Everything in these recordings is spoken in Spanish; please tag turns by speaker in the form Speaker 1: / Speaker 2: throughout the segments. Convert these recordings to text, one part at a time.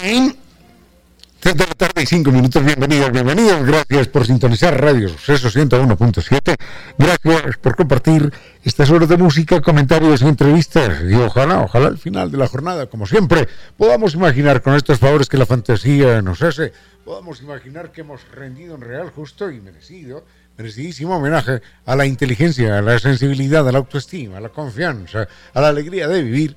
Speaker 1: De la tarde y cinco minutos. Bienvenidos, bienvenidos. Gracias por sintonizar Radio Suceso 101.7. Gracias por compartir estas horas de música, comentarios y entrevistas. Y ojalá, ojalá al final de la jornada, como siempre, podamos imaginar con estos favores que la fantasía nos hace, podamos imaginar que hemos rendido en real, justo y merecido, merecidísimo homenaje a la inteligencia, a la sensibilidad, a la autoestima, a la confianza, a la alegría de vivir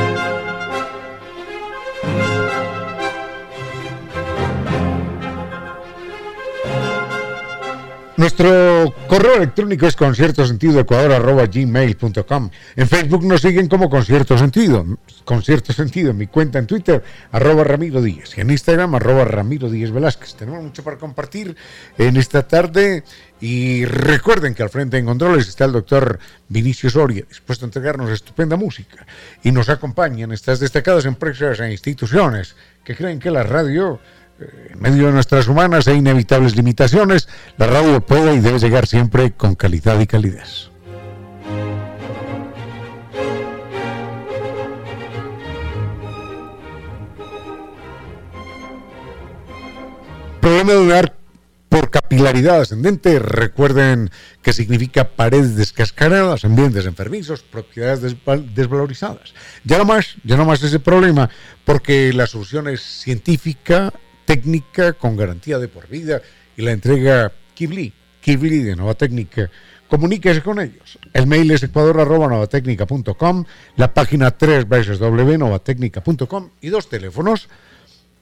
Speaker 1: Nuestro correo electrónico es conciertosentidoecuador.gmail.com En Facebook nos siguen como Concierto Sentido. Concierto Sentido. En mi cuenta en Twitter, arroba Ramiro Díaz. Y en Instagram, arroba Ramiro Díaz Velázquez. Tenemos mucho para compartir en esta tarde. Y recuerden que al frente en controles está el doctor Vinicio Soria, dispuesto a entregarnos estupenda música. Y nos acompañan estas destacadas empresas e instituciones que creen que la radio en medio de nuestras humanas e inevitables limitaciones, la radio puede y debe llegar siempre con calidad y calidez. Problema lunar por capilaridad ascendente, recuerden que significa paredes descascaradas, ambientes enfermizos, propiedades desvalorizadas. Ya no más, ya no más ese problema, porque la solución es científica técnica con garantía de por vida y la entrega Kibli, Kibli de Nueva Técnica. Comuníquese con ellos. El mail es ecuador.novatecnica.com, la página 3 veces www.novatecnica.com y dos teléfonos,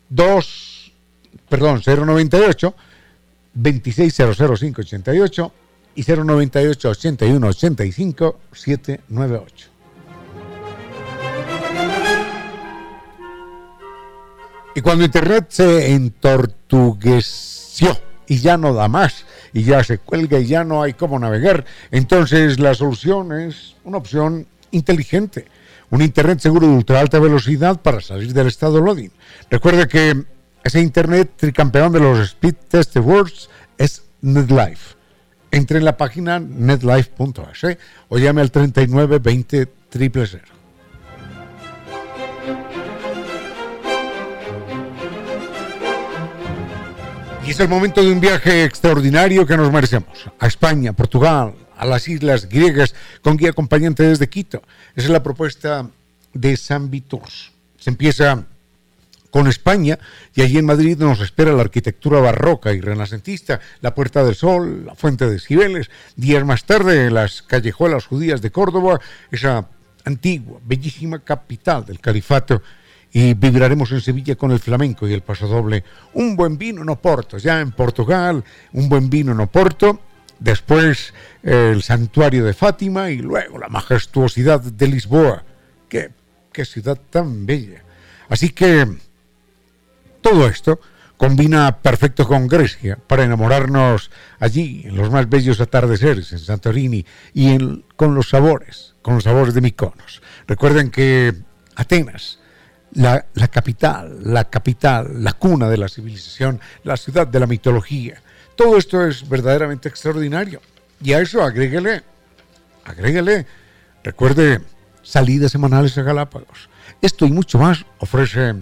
Speaker 1: dos, perdón, 098 2600588 y 098 81 85 798. Y cuando Internet se entortugueció y ya no da más, y ya se cuelga y ya no hay cómo navegar, entonces la solución es una opción inteligente. Un Internet seguro de ultra alta velocidad para salir del estado loading. Recuerde que ese Internet tricampeón de los Speed Test Awards es NetLife. Entre en la página netlife.es ¿eh? o llame al 39 20 000. Y es el momento de un viaje extraordinario que nos merecemos. A España, Portugal, a las islas griegas, con guía acompañante desde Quito. Esa es la propuesta de San Vitors. Se empieza con España y allí en Madrid nos espera la arquitectura barroca y renacentista, la Puerta del Sol, la Fuente de Cibeles. Días más tarde, las callejuelas judías de Córdoba, esa antigua, bellísima capital del califato y vibraremos en Sevilla con el flamenco y el pasodoble. Un buen vino en Oporto, ya en Portugal, un buen vino en Oporto, después el santuario de Fátima y luego la majestuosidad de Lisboa. Qué, qué ciudad tan bella. Así que todo esto combina perfecto con Grecia para enamorarnos allí en los más bellos atardeceres en Santorini y con los sabores, con los sabores de Mykonos. Recuerden que Atenas la, capital, la capital, la cuna de la civilización, la ciudad de la mitología. Todo esto es verdaderamente extraordinario. Y a eso agréguele, agréguele, recuerde, salidas semanales a Galápagos. Esto y mucho más ofrece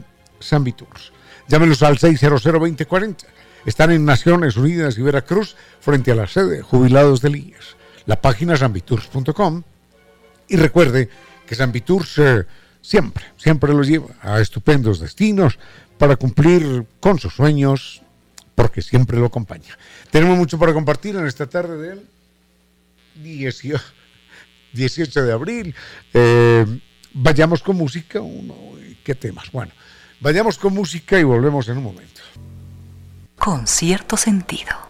Speaker 1: Tours. Llámenos al 600-2040. Están en Naciones Unidas y Veracruz frente a la sede Jubilados de IES. La página es. Y recuerde que Sambitours... Eh, siempre, siempre los lleva a estupendos destinos para cumplir con sus sueños, porque siempre lo acompaña. Tenemos mucho para compartir en esta tarde del 18, de abril. Eh, vayamos con música. ¿Qué temas? Bueno, vayamos con música y volvemos en un momento.
Speaker 2: Con cierto sentido.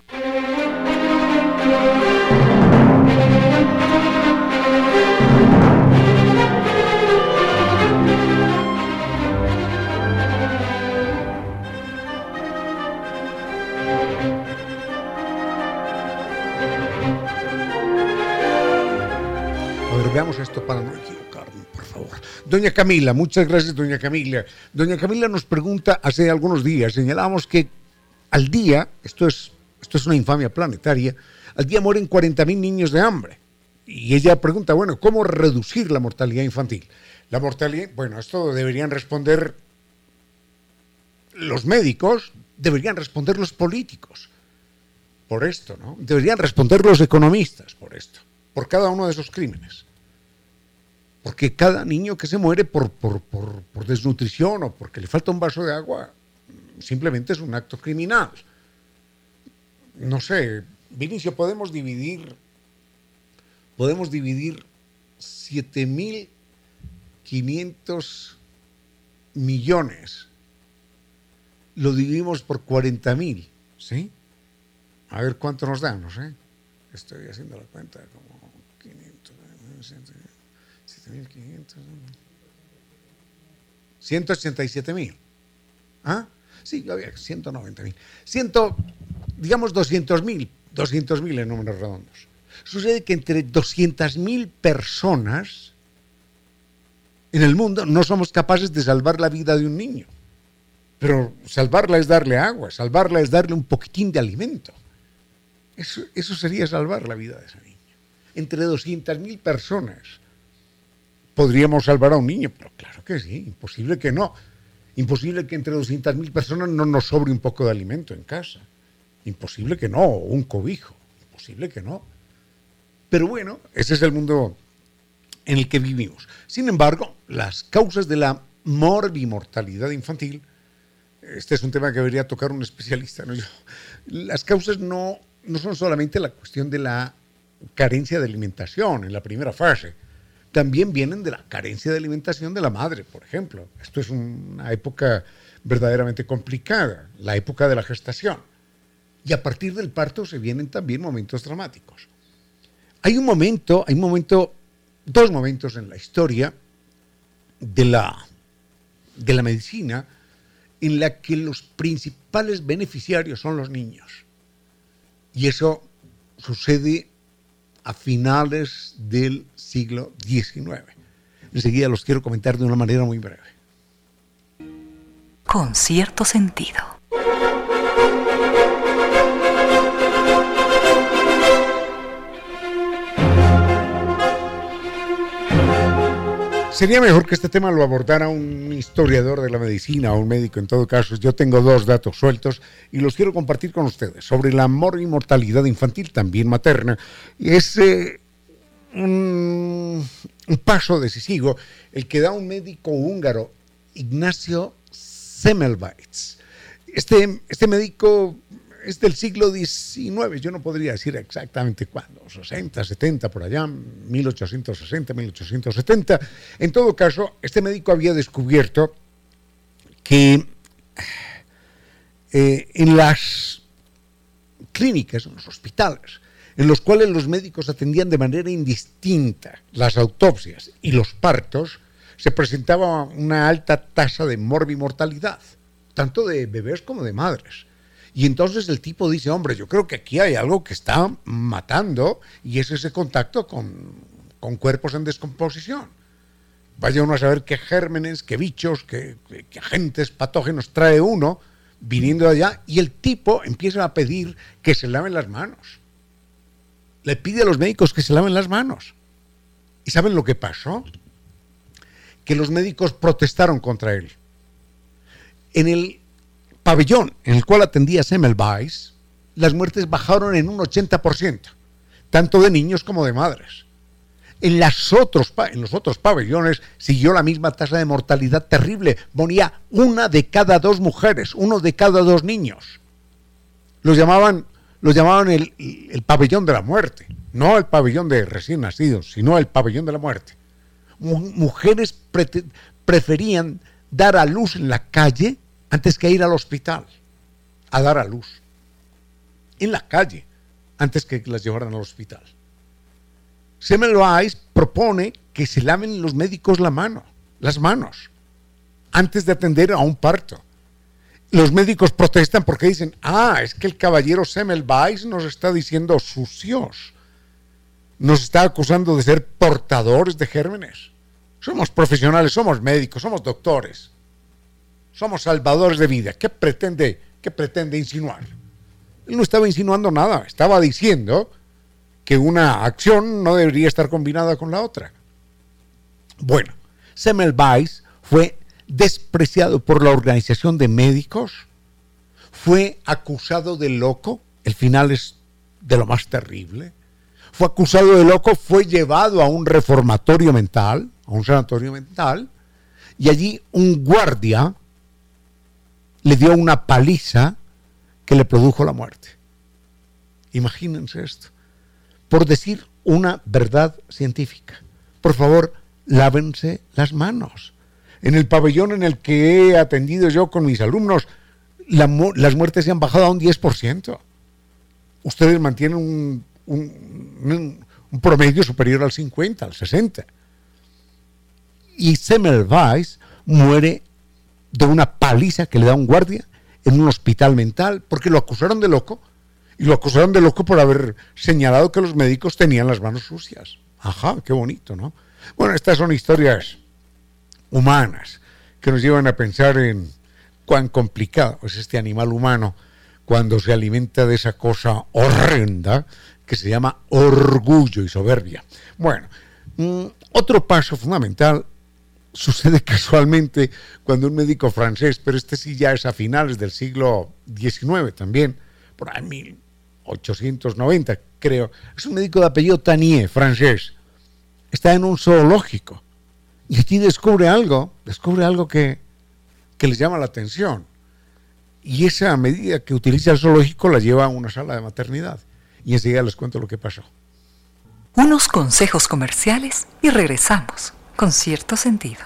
Speaker 1: Veamos esto para no equivocarme, por favor. Doña Camila, muchas gracias, doña Camila. Doña Camila nos pregunta, hace algunos días señalamos que al día, esto es, esto es una infamia planetaria, al día mueren 40.000 niños de hambre. Y ella pregunta, bueno, ¿cómo reducir la mortalidad infantil? La mortalidad, bueno, esto deberían responder los médicos, deberían responder los políticos por esto, ¿no? Deberían responder los economistas por esto, por cada uno de esos crímenes. Porque cada niño que se muere por, por, desnutrición o porque le falta un vaso de agua, simplemente es un acto criminal. No sé, Vinicio, podemos dividir, podemos dividir 7.500 millones. Lo dividimos por 40.000, ¿sí? A ver cuánto nos da, no sé. Estoy haciendo la cuenta como 500. 187 mil. ¿Ah? Sí, había 190 mil. digamos 200 mil, 200 mil en números redondos. Sucede que entre 200 mil personas en el mundo no somos capaces de salvar la vida de un niño. Pero salvarla es darle agua, salvarla es darle un poquitín de alimento. Eso, eso sería salvar la vida de ese niño. Entre 200 mil personas podríamos salvar a un niño, pero claro que sí, imposible que no. Imposible que entre 200.000 personas no nos sobre un poco de alimento en casa. Imposible que no, o un cobijo. Imposible que no. Pero bueno, ese es el mundo en el que vivimos. Sin embargo, las causas de la morbimortalidad infantil, este es un tema que debería tocar un especialista, ¿no? las causas no, no son solamente la cuestión de la carencia de alimentación en la primera fase, también vienen de la carencia de alimentación de la madre, por ejemplo. Esto es una época verdaderamente complicada, la época de la gestación. Y a partir del parto se vienen también momentos dramáticos. Hay un momento, hay un momento, dos momentos en la historia de la, de la medicina en la que los principales beneficiarios son los niños. Y eso sucede a finales del siglo XIX. Enseguida los quiero comentar de una manera muy breve.
Speaker 2: Con cierto sentido.
Speaker 1: Sería mejor que este tema lo abordara un historiador de la medicina o un médico en todo caso. Yo tengo dos datos sueltos y los quiero compartir con ustedes sobre la mortalidad infantil, también materna. Es eh, un, paso decisivo el que da un médico húngaro, Ignacio Semmelweis. Este, este médico es del siglo XIX, yo no podría decir exactamente cuándo, 60, 70, por allá, 1860, 1870. En todo caso, este médico había descubierto que eh, en las clínicas, en los hospitales, en los cuales los médicos atendían de manera indistinta las autopsias y los partos, se presentaba una alta tasa de morbimortalidad, tanto de bebés como de madres. Y entonces el tipo dice, hombre, yo creo que aquí hay algo que está matando y es ese contacto con, cuerpos en descomposición. Vaya uno a saber qué gérmenes, qué bichos, qué, agentes patógenos trae uno viniendo de allá y el tipo empieza a pedir que se laven las manos. Le pide a los médicos que se laven las manos. ¿Y saben lo que pasó? Que los médicos protestaron contra él. En el pabellón en el cual atendía Semmelweis, las muertes bajaron en un 80%, tanto de niños como de madres. En, las otros, en los otros pabellones siguió la misma tasa de mortalidad terrible. Moría una de cada dos mujeres, uno de cada dos niños. Lo llamaban, lo llamaban el, el pabellón de la muerte, no el pabellón de recién nacidos, sino el pabellón de la muerte. Mujeres preferían dar a luz en la calle antes que ir al hospital a dar a luz. En la calle, antes que las llevaran al hospital. Semmelweis propone que se laven los médicos la mano, las manos, antes de atender a un parto. Los médicos protestan porque dicen, ah, es que el caballero Semmelweis nos está diciendo sucios, nos está acusando de ser portadores de gérmenes. Somos profesionales, somos médicos, somos doctores, somos salvadores de vida. ¿Qué pretende, qué pretende insinuar? Él no estaba insinuando nada, estaba diciendo que una acción no debería estar combinada con la otra. Bueno, Semmelweis fue despreciado por la organización de médicos, fue acusado de loco, el final es de lo más terrible, fue acusado de loco, fue llevado a un reformatorio mental, a un sanatorio mental, y allí un guardia le dio una paliza que le produjo la muerte. Imagínense esto. Por decir una verdad científica. Por favor, lávense las manos. En el pabellón en el que he atendido yo con mis alumnos, las muertes se han bajado a un 10%. Ustedes mantienen un, promedio superior al 50, al 60 y Semmelweis muere de una paliza que le da un guardia en un hospital mental porque lo acusaron de loco y lo acusaron de loco por haber señalado que los médicos tenían las manos sucias. Ajá, qué bonito, ¿no? Bueno, estas son historias humanas que nos llevan a pensar en cuán complicado es este animal humano cuando se alimenta de esa cosa horrenda que se llama orgullo y soberbia. Bueno, mm, otro paso fundamental sucede casualmente cuando un médico francés, pero este sí ya es a finales del siglo XIX también, por ahí 1890 creo, es un médico de apellido Tanier, francés, está en un zoológico y aquí descubre algo, descubre algo que, que les llama la atención. Y esa medida que utiliza el zoológico la lleva a una sala de maternidad. Y enseguida les cuento lo que pasó.
Speaker 2: Unos consejos comerciales y regresamos con cierto sentido.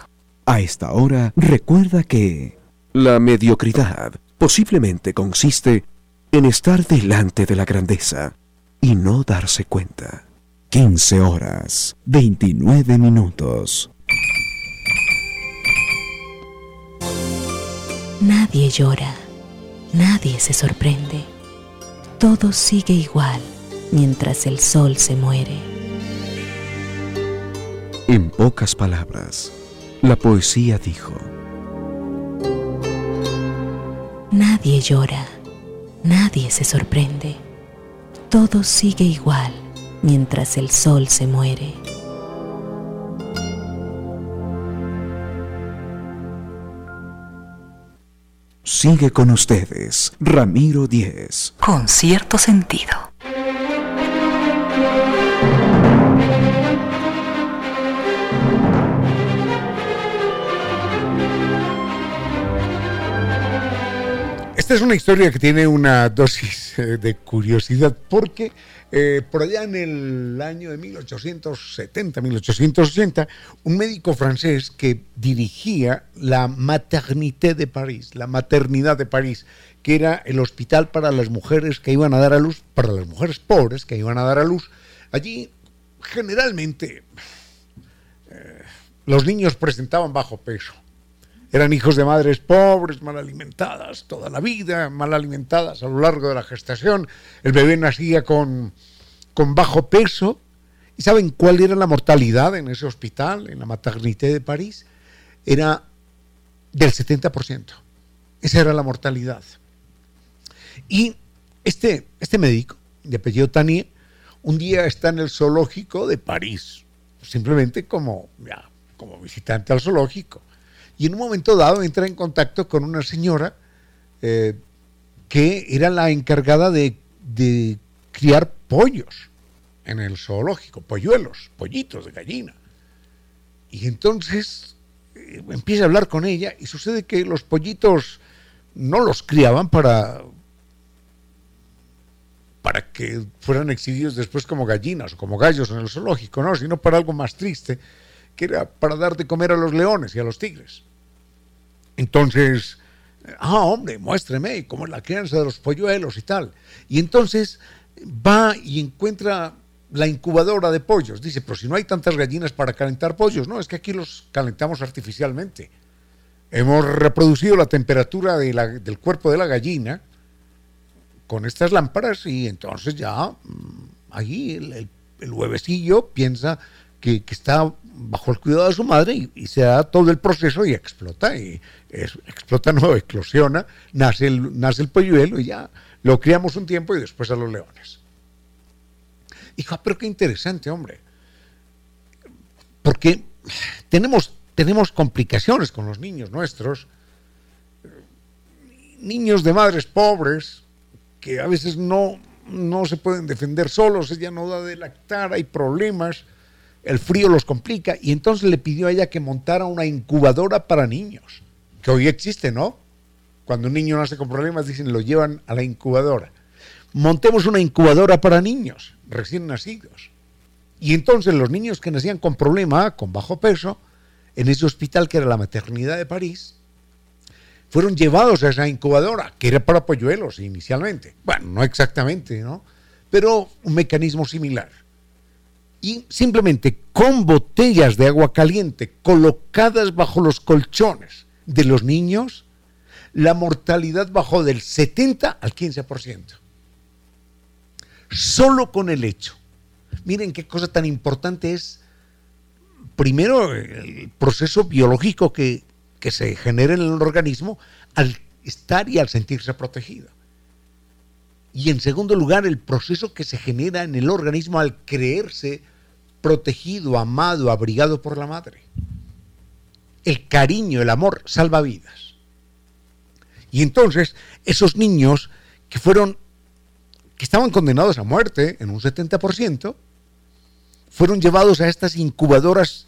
Speaker 3: A esta hora, recuerda que la mediocridad posiblemente consiste en estar delante de la grandeza y no darse cuenta. 15 horas, 29 minutos.
Speaker 4: Nadie llora, nadie se sorprende. Todo sigue igual mientras el sol se muere.
Speaker 3: En pocas palabras, la poesía dijo,
Speaker 4: Nadie llora, nadie se sorprende, todo sigue igual mientras el sol se muere.
Speaker 3: Sigue con ustedes, Ramiro Díez.
Speaker 2: Con cierto sentido.
Speaker 1: Esta es una historia que tiene una dosis eh, de curiosidad porque eh, por allá en el año de 1870, 1880, un médico francés que dirigía la Maternité de París, la maternidad de París, que era el hospital para las mujeres que iban a dar a luz, para las mujeres pobres que iban a dar a luz, allí generalmente eh, los niños presentaban bajo peso eran hijos de madres pobres, mal alimentadas toda la vida, mal alimentadas a lo largo de la gestación. El bebé nacía con, con bajo peso. ¿Y saben cuál era la mortalidad en ese hospital, en la maternité de París? Era del 70%. Esa era la mortalidad. Y este, este médico, de apellido Tanier, un día está en el zoológico de París, simplemente como, ya, como visitante al zoológico y en un momento dado entra en contacto con una señora eh, que era la encargada de, criar pollos en el zoológico, polluelos, pollitos de gallina. Y entonces eh, empieza a hablar con ella y sucede que los pollitos no los criaban para, para que fueran exhibidos después como gallinas o como gallos en el zoológico, no, sino para algo más triste, que era para dar de comer a los leones y a los tigres. Entonces, ah, hombre, muéstreme cómo es la crianza de los polluelos y tal. Y entonces va y encuentra la incubadora de pollos. Dice, pero si no hay tantas gallinas para calentar pollos, no, es que aquí los calentamos artificialmente. Hemos reproducido la temperatura del cuerpo de la gallina con estas lámparas y entonces ya mm, ahí el, huevecillo piensa que, está bajo el cuidado de su madre y, se da todo el proceso y explota, y explota, no, eclosiona, nace el, nace el polluelo y ya lo criamos un tiempo y después a los leones. Hijo, pero qué interesante, hombre. Porque tenemos, tenemos complicaciones con los niños nuestros, niños de madres pobres, que a veces no, no se pueden defender solos, ella no da de lactar, hay problemas, el frío los complica, y entonces le pidió a ella que montara una incubadora para niños, que hoy existe, ¿no? Cuando un niño nace con problemas, dicen, lo llevan a la incubadora. Montemos una incubadora para niños recién nacidos. Y entonces los niños que nacían con problema, con bajo peso, en ese hospital que era la maternidad de París, fueron llevados a esa incubadora, que era para polluelos inicialmente. Bueno, no exactamente, ¿no? Pero un mecanismo similar. Y simplemente con botellas de agua caliente colocadas bajo los colchones de los niños, la mortalidad bajó del 70 al 15% solo con el hecho. Miren qué cosa tan importante es, primero, el proceso biológico que, se genera en el organismo al estar y al sentirse protegido. Y en segundo lugar, el proceso que se genera en el organismo al creerse protegido, amado, abrigado por la madre. El cariño, el amor salva vidas. Y entonces, esos niños que fueron que estaban condenados a muerte en un 70%, fueron llevados a estas incubadoras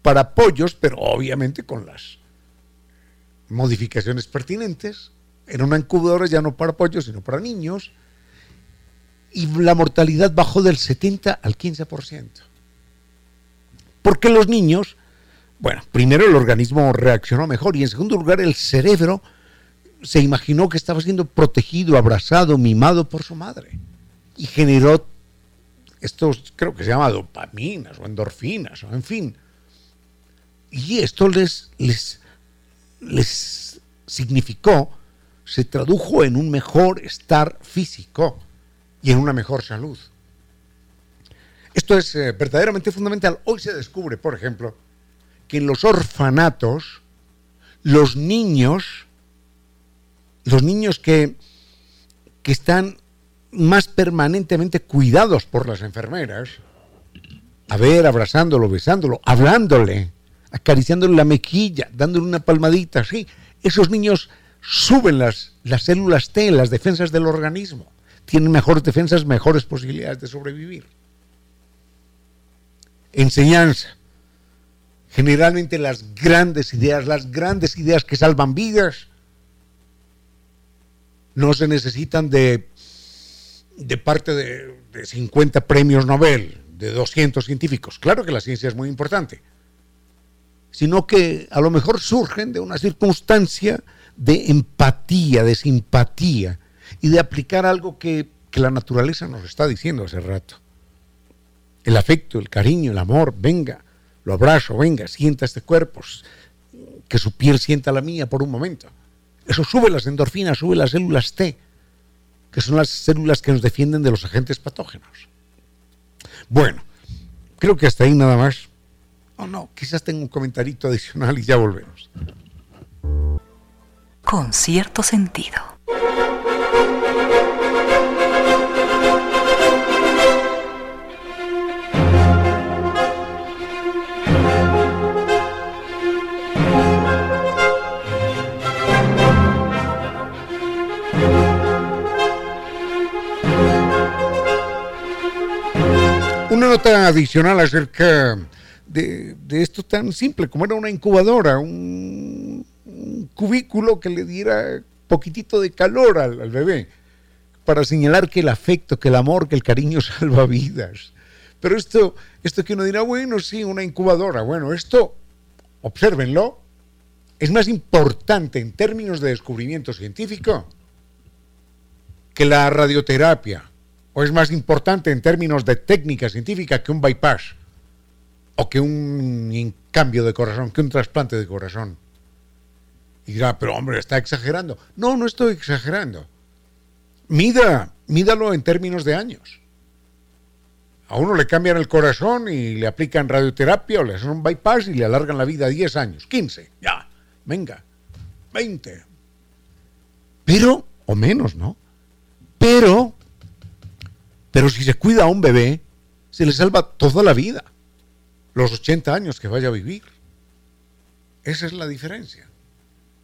Speaker 1: para pollos, pero obviamente con las modificaciones pertinentes. Era una incubadora ya no para pollos, sino para niños. Y la mortalidad bajó del 70 al 15%. Porque los niños, bueno, primero el organismo reaccionó mejor y en segundo lugar el cerebro se imaginó que estaba siendo protegido, abrazado, mimado por su madre. Y generó estos, creo que se llama dopaminas o endorfinas, o en fin. Y esto les, les, les significó, se tradujo en un mejor estar físico y en una mejor salud. Esto es eh, verdaderamente fundamental. Hoy se descubre, por ejemplo, que en los orfanatos los niños los niños que, que están más permanentemente cuidados por las enfermeras, a ver, abrazándolo, besándolo, hablándole, acariciándole la mejilla, dándole una palmadita, así, esos niños suben las, las células T, las defensas del organismo, tienen mejores defensas, mejores posibilidades de sobrevivir. Enseñanza. Generalmente las grandes ideas, las grandes ideas que salvan vidas, no se necesitan de, de parte de, de 50 premios Nobel, de 200 científicos. Claro que la ciencia es muy importante, sino que a lo mejor surgen de una circunstancia de empatía, de simpatía y de aplicar algo que, que la naturaleza nos está diciendo hace rato. El afecto, el cariño, el amor, venga, lo abrazo, venga, sienta este cuerpo, que su piel sienta la mía por un momento. Eso sube las endorfinas, sube las células T, que son las células que nos defienden de los agentes patógenos. Bueno, creo que hasta ahí nada más. Oh, no, quizás tengo un comentarito adicional y ya volvemos.
Speaker 2: Con cierto sentido.
Speaker 1: Una nota adicional acerca de, esto tan simple como era una incubadora, un, cubículo que le diera poquitito de calor al, bebé. para señalar que el afecto, que el amor, que el cariño salva vidas. Pero esto, esto que uno dirá, bueno, sí, una incubadora. Bueno, esto, obsérvenlo, es más importante en términos de descubrimiento científico que la radioterapia, o es más importante en términos de técnica científica que un bypass, o que un cambio de corazón, que un trasplante de corazón. Y dirá, pero hombre, está exagerando. No, no estoy exagerando. Mida, mídalo en términos de años. A uno le cambian el corazón y le aplican radioterapia o le hacen un bypass y le alargan la vida 10 años, 15, ya, venga, 20. Pero, o menos, ¿no? Pero, pero si se cuida a un bebé, se le salva toda la vida, los 80 años que vaya a vivir. Esa es la diferencia.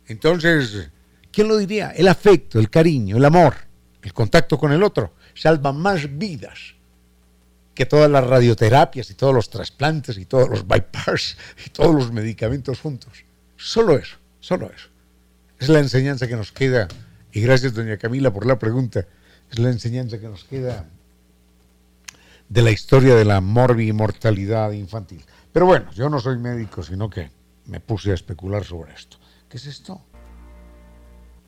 Speaker 1: Entonces, ¿quién lo diría? El afecto, el cariño, el amor, el contacto con el otro, salva más vidas que todas las radioterapias y todos los trasplantes y todos los bypass y todos los medicamentos juntos. Solo eso, solo eso. Es la enseñanza que nos queda, y gracias doña Camila por la pregunta, es la enseñanza que nos queda de la historia de la mortalidad infantil. Pero bueno, yo no soy médico, sino que me puse a especular sobre esto. ¿Qué es esto?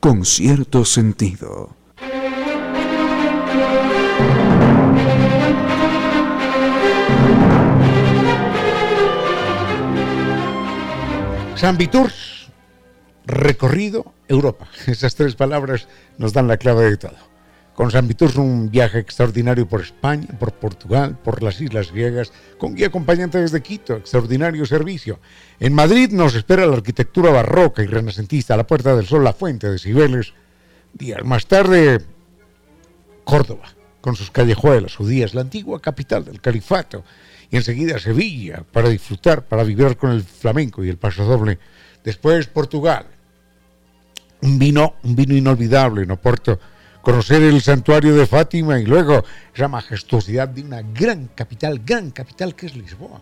Speaker 3: Con cierto sentido.
Speaker 1: San Viturs, recorrido Europa. Esas tres palabras nos dan la clave de todo. Con San Viturs un viaje extraordinario por España, por Portugal, por las islas griegas, con guía acompañante desde Quito, extraordinario servicio. En Madrid nos espera la arquitectura barroca y renacentista, la Puerta del Sol, la Fuente de Cibeles. Días más tarde, Córdoba, con sus callejuelas, su días, la antigua capital del califato, y enseguida Sevilla para disfrutar, para vivir con el flamenco y el paso doble. Después Portugal, un vino, un vino inolvidable en Oporto, conocer el santuario de Fátima y luego esa majestuosidad de una gran capital, gran capital que es Lisboa.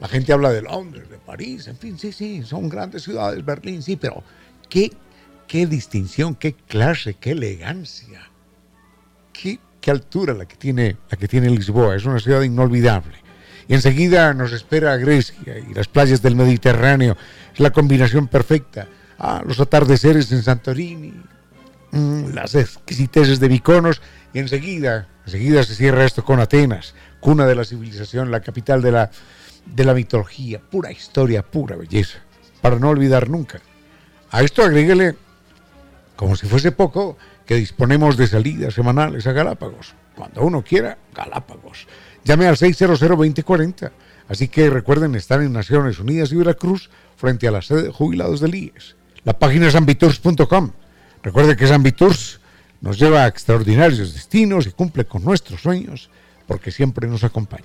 Speaker 1: La gente habla de Londres, de París, en fin, sí, sí, son grandes ciudades, Berlín, sí, pero qué, qué distinción, qué clase, qué elegancia, qué, qué altura la que, tiene, la que tiene Lisboa, es una ciudad inolvidable. Y enseguida nos espera Grecia y las playas del Mediterráneo. Es la combinación perfecta. Ah, los atardeceres en Santorini, las exquisiteces de Viconos y enseguida, enseguida se cierra esto con Atenas, cuna de la civilización, la capital de la, de la mitología, pura historia, pura belleza, para no olvidar nunca. A esto agréguele, como si fuese poco, que disponemos de salidas semanales a Galápagos. Cuando uno quiera, Galápagos. Llame al 600-2040. Así que recuerden estar en Naciones Unidas y Veracruz frente a la sede de jubilados del IES. La página es ambitours.com. Recuerde que Ambitours nos lleva a extraordinarios destinos y cumple con nuestros sueños porque siempre nos acompaña.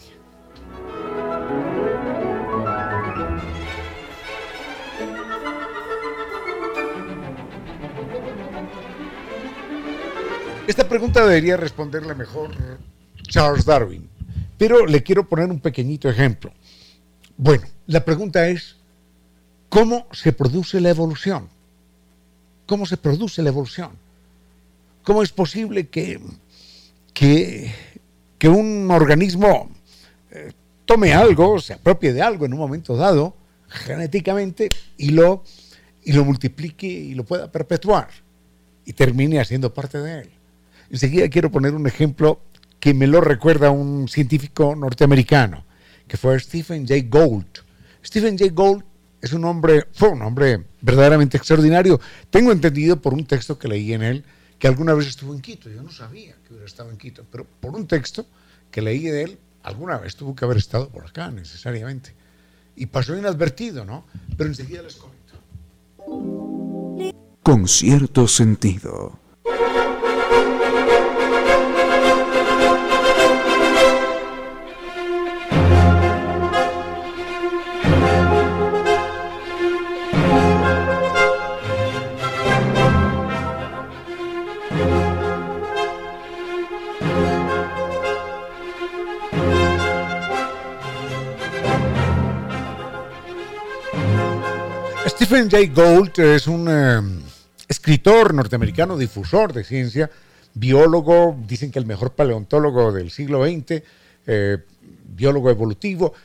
Speaker 1: Esta pregunta debería responderle mejor Charles Darwin. Pero le quiero poner un pequeñito ejemplo. Bueno, la pregunta es, ¿cómo se produce la evolución? ¿Cómo se produce la evolución? ¿Cómo es posible que, que, un organismo eh, tome algo, se apropie de algo en un momento dado, genéticamente, y lo, y lo multiplique y lo pueda perpetuar y termine haciendo parte de él? Enseguida quiero poner un ejemplo que me lo recuerda un científico norteamericano, que fue Stephen Jay Gould. Stephen Jay Gould es un hombre, fue un hombre verdaderamente extraordinario. Tengo entendido por un texto que leí en él que alguna vez estuvo en Quito. Yo no sabía que hubiera estado en Quito, pero por un texto que leí de él, alguna vez tuvo que haber estado por acá necesariamente. Y pasó inadvertido, ¿no? Pero enseguida les comento.
Speaker 3: Con cierto sentido.
Speaker 1: Stephen Jay Gould es un eh, escritor norteamericano, difusor de ciencia, biólogo, dicen que el mejor paleontólogo del siglo XX, eh, biólogo evolutivo.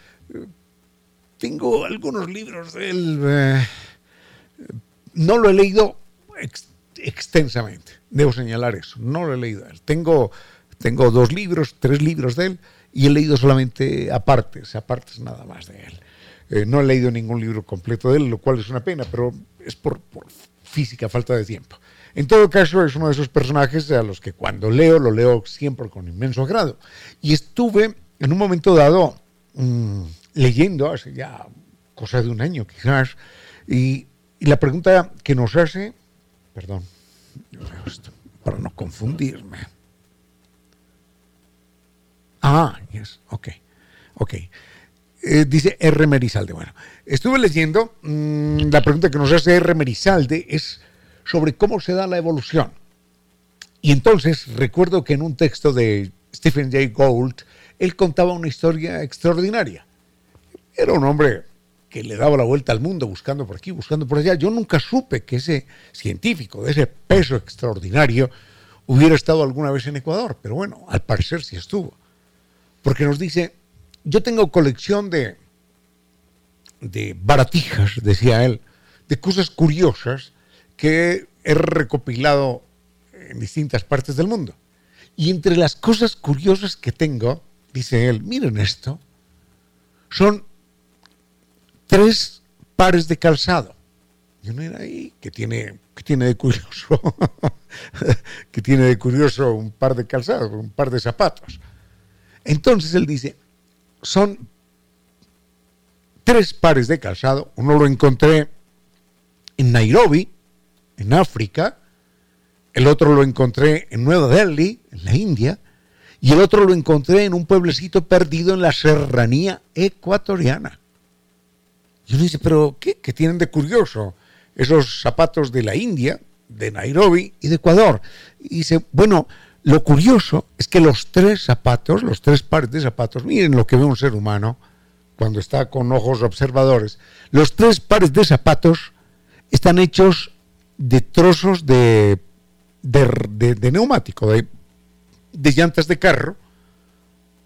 Speaker 1: Tengo algunos libros de él, eh, no lo he leído extensamente, debo señalar eso, no lo he leído. Tengo, tengo dos libros, tres libros de él, y he leído solamente apartes, apartes nada más de él. Eh, no he leído ningún libro completo de él, lo cual es una pena, pero es por, física, falta de tiempo. En todo caso, es uno de esos personajes a los que cuando leo, lo leo siempre con inmenso agrado. Y estuve en un momento dado mm, leyendo, hace ya cosa de un año quizás, y, la pregunta que nos hace, perdón, para no confundirme. Ah, yes, ok, ok. Eh, dice R. Merizalde. Bueno, estuve leyendo, mm, la pregunta que nos hace R. Merizalde es sobre cómo se da la evolución. Y entonces recuerdo que en un texto de Stephen Jay Gould, él contaba una historia extraordinaria. Era un hombre que le daba la vuelta al mundo buscando por aquí, buscando por allá. Yo nunca supe que ese científico de ese peso extraordinario hubiera estado alguna vez en Ecuador, pero bueno, al parecer sí estuvo. Porque nos dice, yo tengo colección de, de baratijas, decía él, de cosas curiosas que he recopilado en distintas partes del mundo. Y entre las cosas curiosas que tengo, dice él, miren esto, son tres pares de calzado. Y uno era ahí, que tiene, que tiene de curioso, que tiene de curioso un par de calzados, un par de zapatos. Entonces él dice, son tres pares de calzado. Uno lo encontré en Nairobi, en África. El otro lo encontré en Nueva Delhi, en la India. Y el otro lo encontré en un pueblecito perdido en la serranía ecuatoriana. Y uno dice, pero ¿qué, ¿qué tienen de curioso esos zapatos de la India, de Nairobi y de Ecuador? Y dice, bueno, lo curioso es que los tres zapatos, los tres pares de zapatos, miren lo que ve un ser humano cuando está con ojos observadores, los tres pares de zapatos están hechos de trozos de, de, neumático, de, llantas de carro,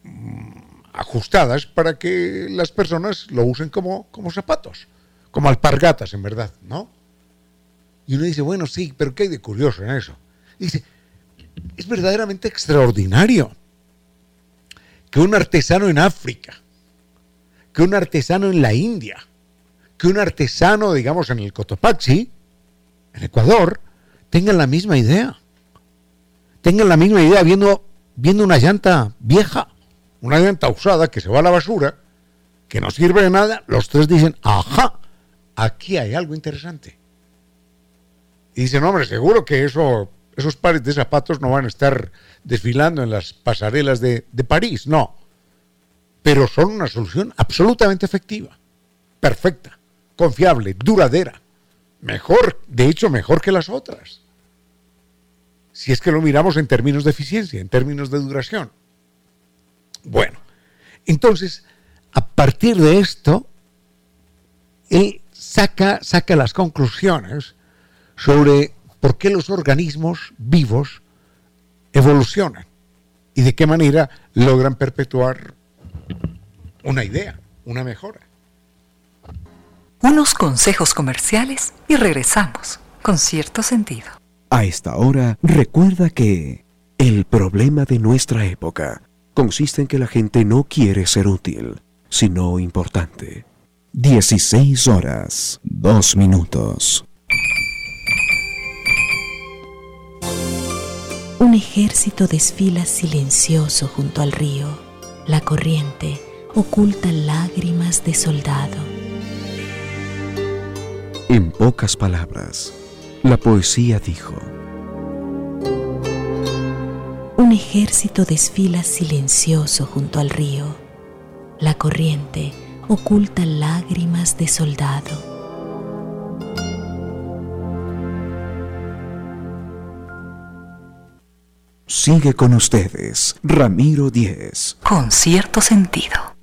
Speaker 1: mm, ajustadas para que las personas lo usen como, como zapatos, como alpargatas en verdad, ¿no? Y uno dice, bueno, sí, pero ¿qué hay de curioso en eso? dice, es verdaderamente extraordinario que un artesano en África, que un artesano en la India, que un artesano, digamos, en el Cotopaxi, en Ecuador, tengan la misma idea. Tengan la misma idea viendo, viendo una llanta vieja, una llanta usada que se va a la basura, que no sirve de nada, los tres dicen, ajá, aquí hay algo interesante. Y dicen, hombre, seguro que eso esos pares de zapatos no van a estar desfilando en las pasarelas de, París, no. Pero son una solución absolutamente efectiva, perfecta, confiable, duradera. Mejor, de hecho, mejor que las otras. Si es que lo miramos en términos de eficiencia, en términos de duración. Bueno, entonces, a partir de esto, él saca, saca las conclusiones sobre por qué los organismos vivos evolucionan y de qué manera logran perpetuar una idea, una mejora.
Speaker 2: Unos consejos comerciales y regresamos con cierto sentido.
Speaker 3: A esta hora, recuerda que el problema de nuestra época consiste en que la gente no quiere ser útil, sino importante. 16 horas, 2 minutos.
Speaker 4: Un ejército desfila silencioso junto al río. La corriente oculta lágrimas de soldado.
Speaker 3: En pocas palabras, la poesía dijo.
Speaker 4: Un ejército desfila silencioso junto al río. La corriente oculta lágrimas de soldado.
Speaker 3: Sigue con ustedes, Ramiro Díez.
Speaker 2: Con cierto sentido.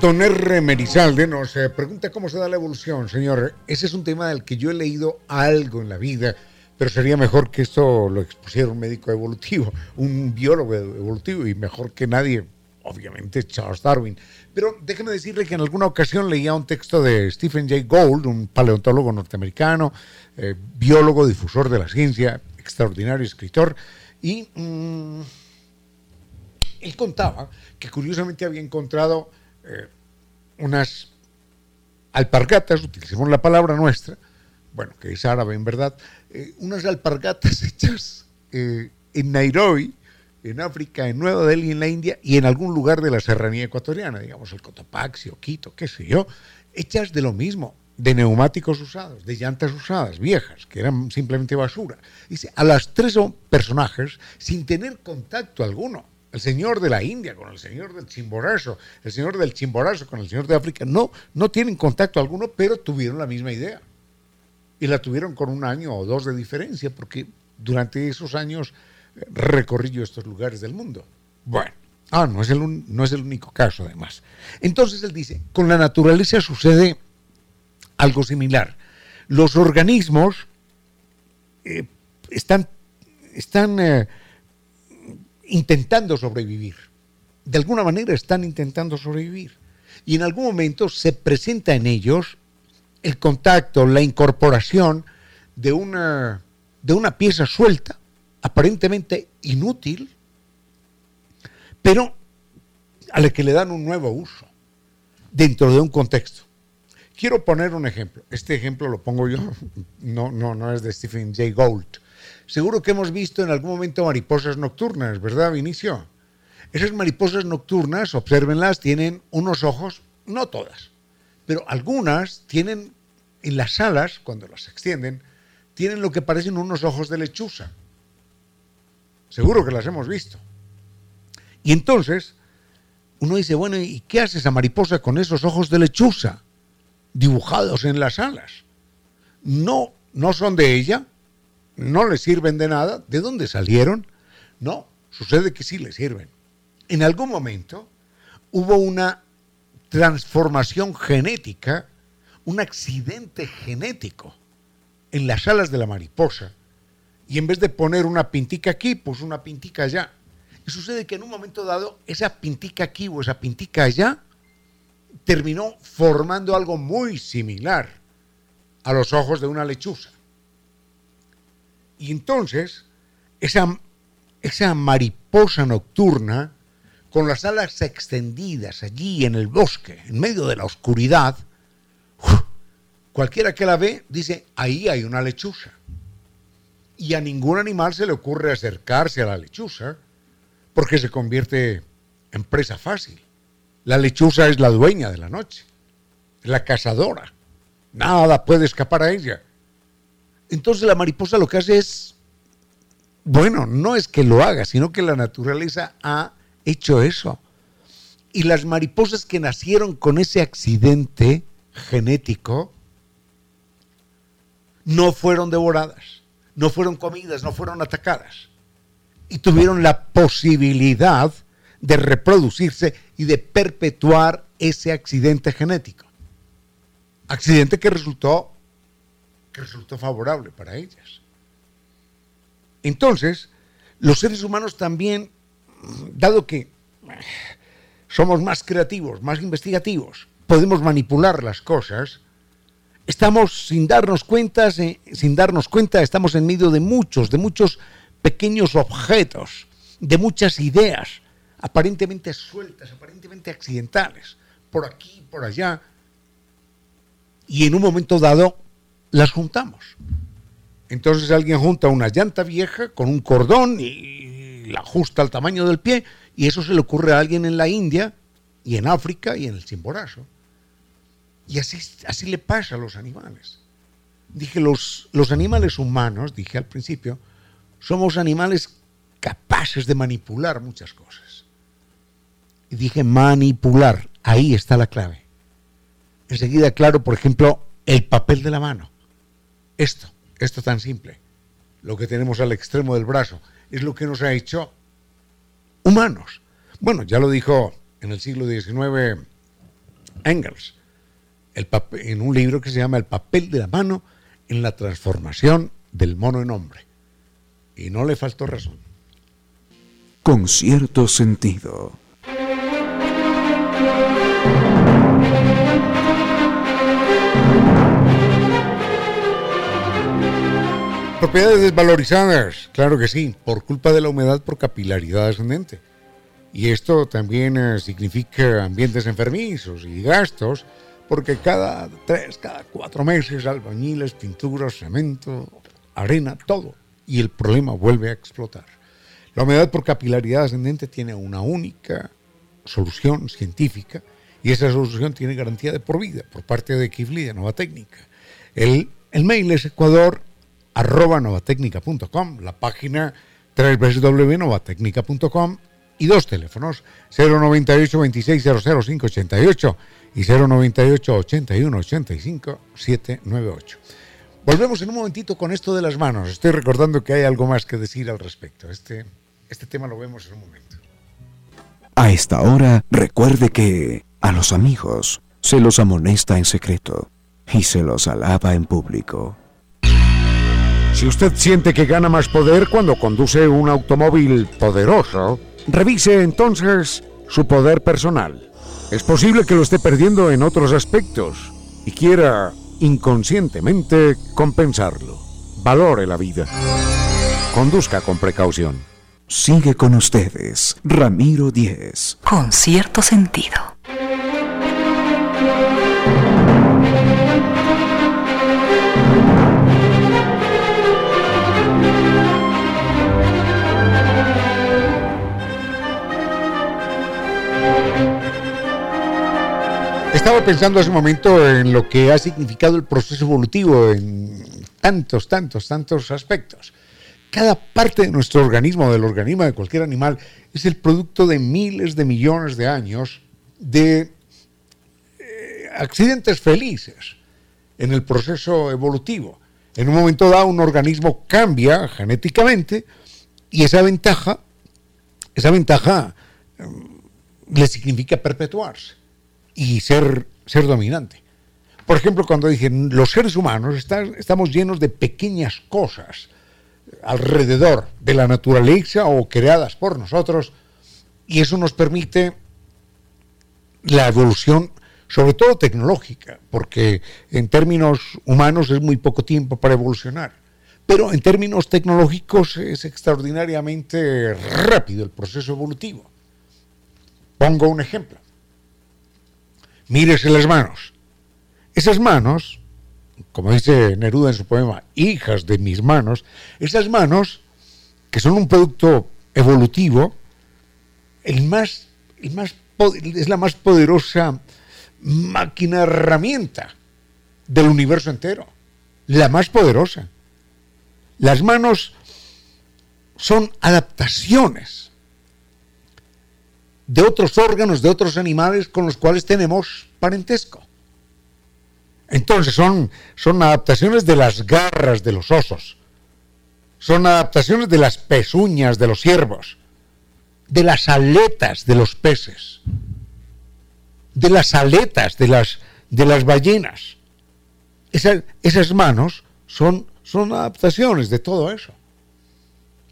Speaker 1: Don R. Merizalde nos eh, pregunta cómo se da la evolución, señor. Ese es un tema del que yo he leído algo en la vida, pero sería mejor que esto lo expusiera un médico evolutivo, un biólogo evolutivo y mejor que nadie, obviamente, Charles Darwin. Pero déjeme decirle que en alguna ocasión leía un texto de Stephen Jay Gould, un paleontólogo norteamericano, eh, biólogo, difusor de la ciencia, extraordinario escritor, y mm, él contaba que curiosamente había encontrado eh, unas alpargatas, utilicemos la palabra nuestra, bueno, que es árabe en verdad, eh, unas alpargatas hechas en Nairobi, en África, en Nueva Delhi, en la India y en algún lugar de la serranía ecuatoriana, digamos el Cotopaxi o Quito, qué sé yo, hechas de lo mismo, de neumáticos usados, de llantas usadas, viejas, que eran simplemente basura. Dice, a las tres personajes sin tener contacto alguno. El señor de la India con el señor del Chimborazo, el señor del Chimborazo con el señor de África, no, no tienen contacto alguno, pero tuvieron la misma idea. Y la tuvieron con un año o dos de diferencia, porque durante esos años recorrí yo estos lugares del mundo. Bueno, ah, no es, el, no es el único caso además. Entonces él dice, con la naturaleza sucede algo similar. Los organismos eh, están, están eh, intentando sobrevivir. De alguna manera están intentando sobrevivir. Y en algún momento se presenta en ellos el contacto, la incorporación de una, de una pieza suelta aparentemente inútil, pero a la que le dan un nuevo uso dentro de un contexto. Quiero poner un ejemplo. Este ejemplo lo pongo yo, no, no, no es de Stephen Jay Gould. Seguro que hemos visto en algún momento mariposas nocturnas, ¿verdad, Vinicio? Esas mariposas nocturnas, obsérvenlas, tienen unos ojos, no todas, pero algunas tienen en las alas, cuando las extienden, tienen lo que parecen unos ojos de lechuza. Seguro que las hemos visto. Y entonces uno dice, bueno, ¿y qué hace esa mariposa con esos ojos de lechuza dibujados en las alas? No, no son de ella, no le sirven de nada. ¿De dónde salieron? No, sucede que sí le sirven. En algún momento hubo una transformación genética, un accidente genético en las alas de la mariposa y en vez de poner una pintica aquí, pues una pintica allá. Y sucede que en un momento dado, esa pintica aquí o esa pintica allá terminó formando algo muy similar a los ojos de una lechuza. Y entonces, esa, esa mariposa nocturna, con las alas extendidas allí en el bosque, en medio de la oscuridad, cualquiera que la ve dice, ahí hay una lechuza y a ningún animal se le ocurre acercarse a la lechuza porque se convierte en presa fácil. La lechuza es la dueña de la noche, la cazadora. Nada puede escapar a ella. Entonces la mariposa lo que hace es, bueno, no es que lo haga, sino que la naturaleza ha hecho eso. Y las mariposas que nacieron con ese accidente genético no fueron devoradas no fueron comidas, no fueron atacadas. Y tuvieron la posibilidad de reproducirse y de perpetuar ese accidente genético. Accidente que resultó, que resultó favorable para ellas. Entonces, los seres humanos también, dado que somos más creativos, más investigativos, podemos manipular las cosas, estamos sin darnos cuenta, sin darnos cuenta, estamos en medio de muchos, de muchos pequeños objetos, de muchas ideas, aparentemente sueltas, aparentemente accidentales, por aquí, por allá, y en un momento dado las juntamos. Entonces alguien junta una llanta vieja con un cordón y la ajusta al tamaño del pie, y eso se le ocurre a alguien en la India y en África y en el Chimborazo. Y así, así le pasa a los animales. Dije, los, los animales humanos, dije al principio, somos animales capaces de manipular muchas cosas. Y dije manipular, ahí está la clave. Enseguida, claro, por ejemplo, el papel de la mano. Esto, esto tan simple, lo que tenemos al extremo del brazo, es lo que nos ha hecho humanos. Bueno, ya lo dijo en el siglo XIX Engels en un libro que se llama El papel de la mano en la transformación del mono en hombre. Y no le faltó razón.
Speaker 3: Con cierto sentido.
Speaker 1: Propiedades desvalorizadas, claro que sí, por culpa de la humedad por capilaridad ascendente. Y esto también eh, significa ambientes enfermizos y gastos, porque cada tres, cada cuatro meses, albañiles, pinturas, cemento, arena, todo. Y el problema vuelve a explotar. La humedad por capilaridad ascendente tiene una única solución científica y esa solución tiene garantía de por vida por parte de Kifli de Nova Técnica. El, el mail es ecuador la página www.novatecnica.com y dos teléfonos 098 26 588 y 098 81 85 798. Volvemos en un momentito con esto de las manos. Estoy recordando que hay algo más que decir al respecto. Este, este tema lo vemos en un momento.
Speaker 3: A esta hora, recuerde que a los amigos se los amonesta en secreto y se los alaba en público.
Speaker 1: Si usted siente que gana más poder cuando conduce un automóvil poderoso, revise entonces su poder personal. Es posible que lo esté perdiendo en otros aspectos y quiera inconscientemente compensarlo. Valore la vida. Conduzca con precaución.
Speaker 3: Sigue con ustedes, Ramiro Díez.
Speaker 2: Con cierto sentido.
Speaker 1: Estaba pensando hace un momento en lo que ha significado el proceso evolutivo en tantos, tantos, tantos aspectos. Cada parte de nuestro organismo, del organismo de cualquier animal, es el producto de miles de millones de años de eh, accidentes felices en el proceso evolutivo. En un momento dado un organismo cambia genéticamente y esa ventaja, esa ventaja mm, le significa perpetuarse y ser, ser dominante. Por ejemplo, cuando dije, los seres humanos estamos llenos de pequeñas cosas alrededor de la naturaleza o creadas por nosotros, y eso nos permite la evolución, sobre todo tecnológica, porque en términos humanos es muy poco tiempo para evolucionar, pero en términos tecnológicos es extraordinariamente rápido el proceso evolutivo. Pongo un ejemplo mírese las manos. Esas manos, como dice Neruda en su poema, hijas de mis manos, esas manos, que son un producto evolutivo, el más, el más, es la más poderosa máquina herramienta del universo entero, la más poderosa. Las manos son adaptaciones de otros órganos, de otros animales con los cuales tenemos parentesco. Entonces son, son adaptaciones de las garras de los osos, son adaptaciones de las pezuñas de los ciervos, de las aletas de los peces, de las aletas de las, de las ballenas. Esas, manos son, son adaptaciones de todo eso.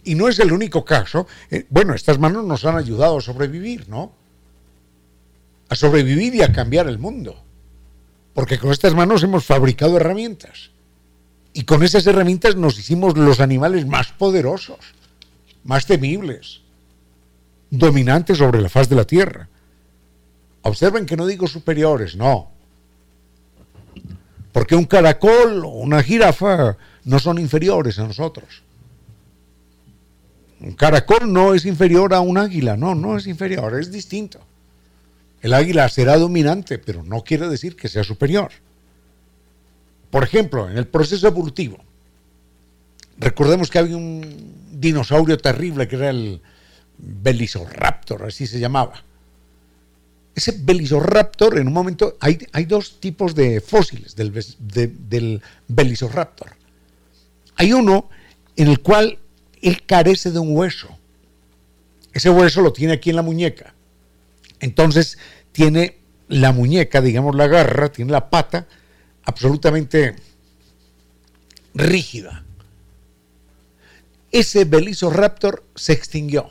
Speaker 1: Y no es el único caso. Eh, bueno, estas manos nos han ayudado a sobrevivir, ¿no? A sobrevivir y a cambiar el mundo. Porque con estas manos hemos fabricado herramientas. Y con esas herramientas nos hicimos los animales más poderosos, más temibles, dominantes sobre la faz de la tierra. Observen que no digo superiores, no. Porque un caracol o una jirafa no son inferiores a nosotros. Un caracol no es inferior a un águila, no, no es inferior, es distinto. El águila será dominante, pero no quiere decir que sea superior. Por ejemplo, en el proceso evolutivo, recordemos que había un dinosaurio terrible que era el Velociraptor, así se llamaba. Ese Velociraptor, en un momento, hay, hay dos tipos de fósiles del, del Velociraptor. Hay uno en el cual él carece de un hueso. Ese hueso lo tiene aquí en la muñeca. Entonces tiene la muñeca, digamos la garra, tiene la pata absolutamente rígida. Ese Velociraptor se extinguió.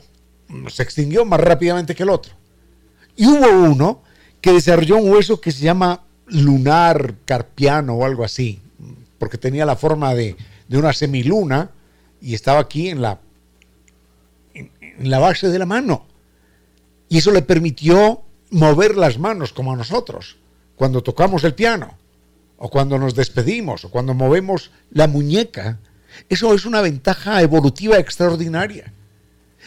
Speaker 1: Se extinguió más rápidamente que el otro. Y hubo uno que desarrolló un hueso que se llama lunar carpiano o algo así, porque tenía la forma de, una semiluna y estaba aquí en la, en la base de la mano. Y eso le permitió mover las manos como a nosotros, cuando tocamos el piano, o cuando nos despedimos, o cuando movemos la muñeca. Eso es una ventaja evolutiva extraordinaria.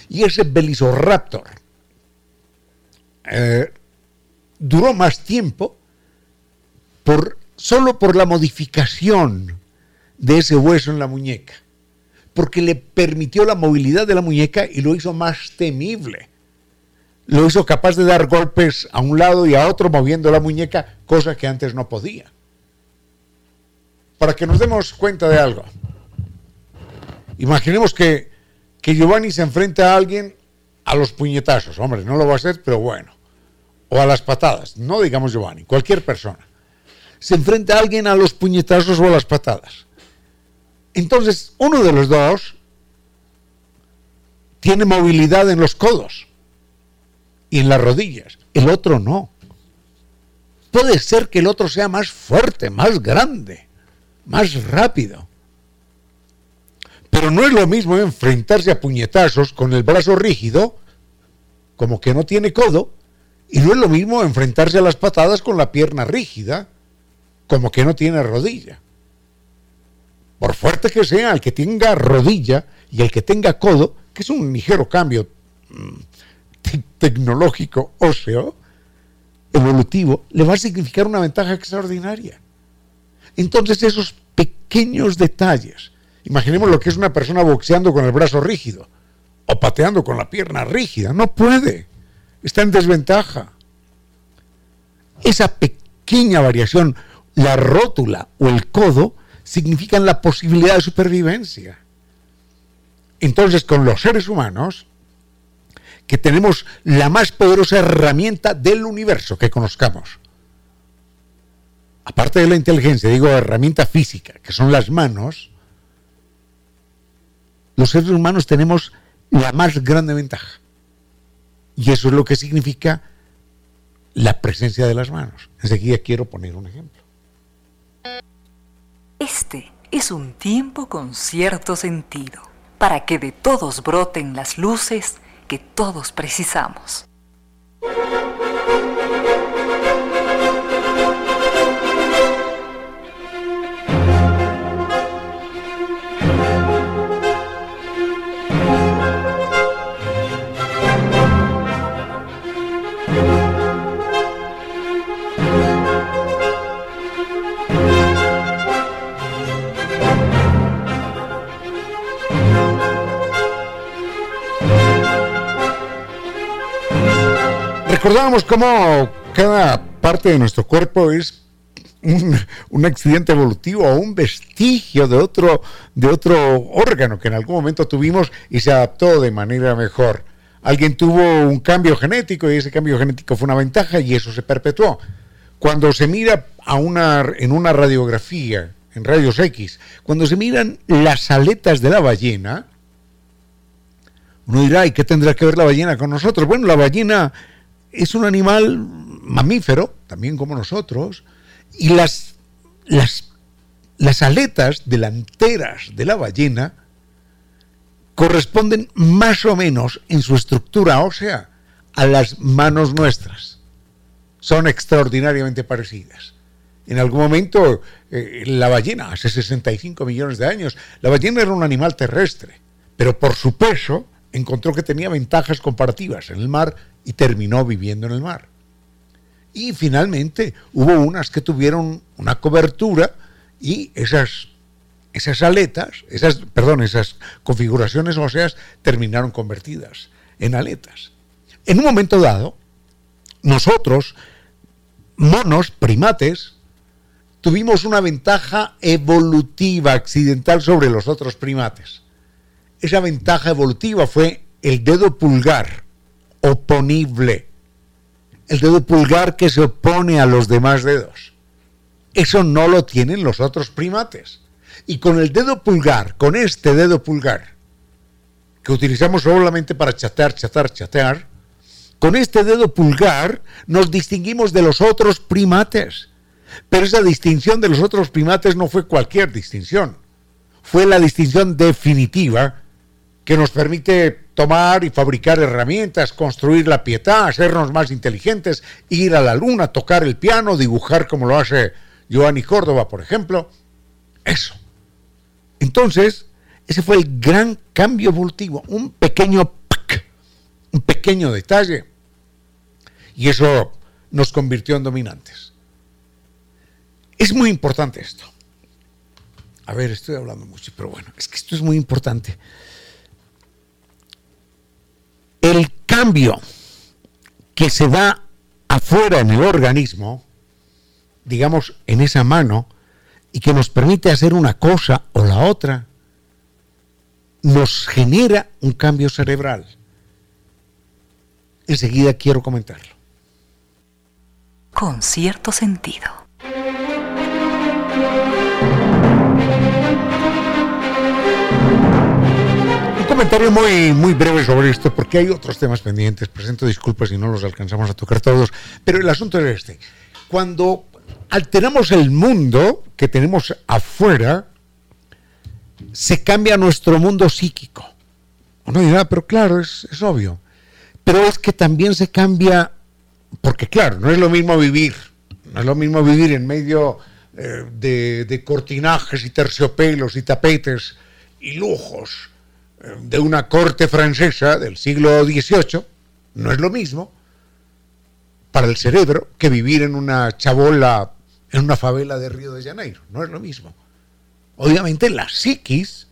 Speaker 1: Y ese Velociraptor eh, duró más tiempo por, solo por la modificación de ese hueso en la muñeca, porque le permitió la movilidad de la muñeca y lo hizo más temible. Lo hizo capaz de dar golpes a un lado y a otro moviendo la muñeca, cosa que antes no podía. Para que nos demos cuenta de algo. Imaginemos que, que Giovanni se enfrenta a alguien a los puñetazos. Hombre, no lo va a hacer, pero bueno. O a las patadas. No digamos Giovanni, cualquier persona. Se enfrenta a alguien a los puñetazos o a las patadas. Entonces, uno de los dos tiene movilidad en los codos y en las rodillas. El otro no. Puede ser que el otro sea más fuerte, más grande, más rápido. Pero no es lo mismo enfrentarse a puñetazos con el brazo rígido, como que no tiene codo, y no es lo mismo enfrentarse a las patadas con la pierna rígida, como que no tiene rodilla. Por fuerte que sea, el que tenga rodilla y el que tenga codo, que es un ligero cambio mm, tecnológico óseo, evolutivo, le va a significar una ventaja extraordinaria. Entonces esos pequeños detalles Imaginemos lo que es una persona boxeando con el brazo rígido o pateando con la pierna rígida. No puede. Está en desventaja. Esa pequeña variación, la rótula o el codo, significan la posibilidad de supervivencia. Entonces, con los seres humanos, que tenemos la más poderosa herramienta del universo que conozcamos, aparte de la inteligencia, digo herramienta física, que son las manos, los seres humanos tenemos la más grande ventaja. Y eso es lo que significa la presencia de las manos. Enseguida quiero poner un ejemplo.
Speaker 2: Este es un tiempo con cierto sentido, para que de todos broten las luces que todos precisamos.
Speaker 1: Recordábamos cómo cada parte de nuestro cuerpo es un, accidente evolutivo o un vestigio de otro, de otro órgano que en algún momento tuvimos y se adaptó de manera mejor. Alguien tuvo un cambio genético y ese cambio genético fue una ventaja y eso se perpetuó. Cuando se mira a una, en una radiografía, en rayos X, cuando se miran las aletas de la ballena, uno dirá, ¿y qué tendrá que ver la ballena con nosotros? Bueno, la ballena es un animal mamífero, también como nosotros, y las, las, las aletas delanteras de la ballena corresponden más o menos en su estructura ósea a las manos nuestras. Son extraordinariamente parecidas. En algún momento, eh, la ballena, hace 65 millones de años, la ballena era un animal terrestre, pero por su peso encontró que tenía ventajas comparativas en el mar y terminó viviendo en el mar. Y finalmente hubo unas que tuvieron una cobertura y esas, esas aletas, esas, perdón, esas configuraciones óseas terminaron convertidas en aletas. En un momento dado, nosotros, monos, primates, tuvimos una ventaja evolutiva accidental sobre los otros primates. Esa ventaja evolutiva fue el dedo pulgar oponible. el dedo pulgar que se opone a los demás dedos. Eso no lo tienen los otros primates. Y con el dedo pulgar, con este dedo pulgar, que utilizamos solamente para chatear, chatear, chatear, con este dedo pulgar nos distinguimos de los otros primates. Pero esa distinción de los otros primates no fue cualquier distinción. Fue la distinción definitiva que nos permite tomar y fabricar herramientas, construir la pietad, hacernos más inteligentes, ir a la luna, tocar el piano, dibujar como lo hace Giovanni Córdoba, por ejemplo. Eso. Entonces, ese fue el gran cambio evolutivo, un pequeño un pequeño detalle y eso nos convirtió en dominantes. Es muy importante esto. A ver, estoy hablando mucho, pero bueno, es que esto es muy importante. El cambio que se da afuera en el organismo, digamos, en esa mano, y que nos permite hacer una cosa o la otra, nos genera un cambio cerebral. Enseguida quiero comentarlo
Speaker 2: con cierto sentido.
Speaker 1: Comentario muy, muy breve sobre esto, porque hay otros temas pendientes. Presento disculpas si no los alcanzamos a tocar todos, pero el asunto es este. Cuando alteramos el mundo que tenemos afuera, se cambia nuestro mundo psíquico. Uno dirá, pero claro, es, obvio. Pero es que también se cambia porque claro, no es lo mismo vivir, no es lo mismo vivir en medio eh, de, cortinajes y terciopelos y tapetes y lujos de una corte francesa del siglo XVIII, no es lo mismo para el cerebro que vivir en una chabola, en una favela de Río de Janeiro, no es lo mismo. Obviamente la psiquis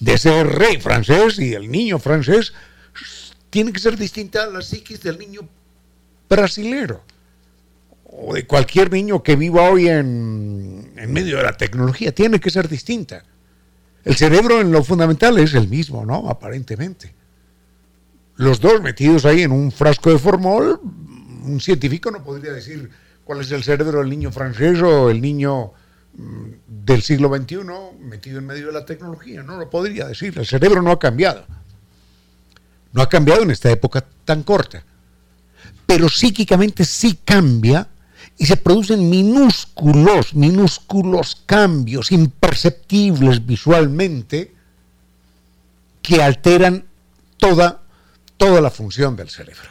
Speaker 1: de ese rey francés y el niño francés tiene que ser distinta a la psiquis del niño brasilero o de cualquier niño que viva hoy en, en, medio de la tecnología. Tiene que ser distinta. El cerebro en lo fundamental es el mismo, ¿no? Aparentemente. Los dos metidos ahí en un frasco de formol, un científico no podría decir cuál es el cerebro del niño francés o el niño mm, del siglo XXI metido en medio de la tecnología. No lo podría decir. El cerebro no ha cambiado. No ha cambiado en esta época tan corta pero psíquicamente sí cambia y se producen minúsculos, minúsculos cambios imperceptibles visualmente que alteran toda, toda la función del cerebro.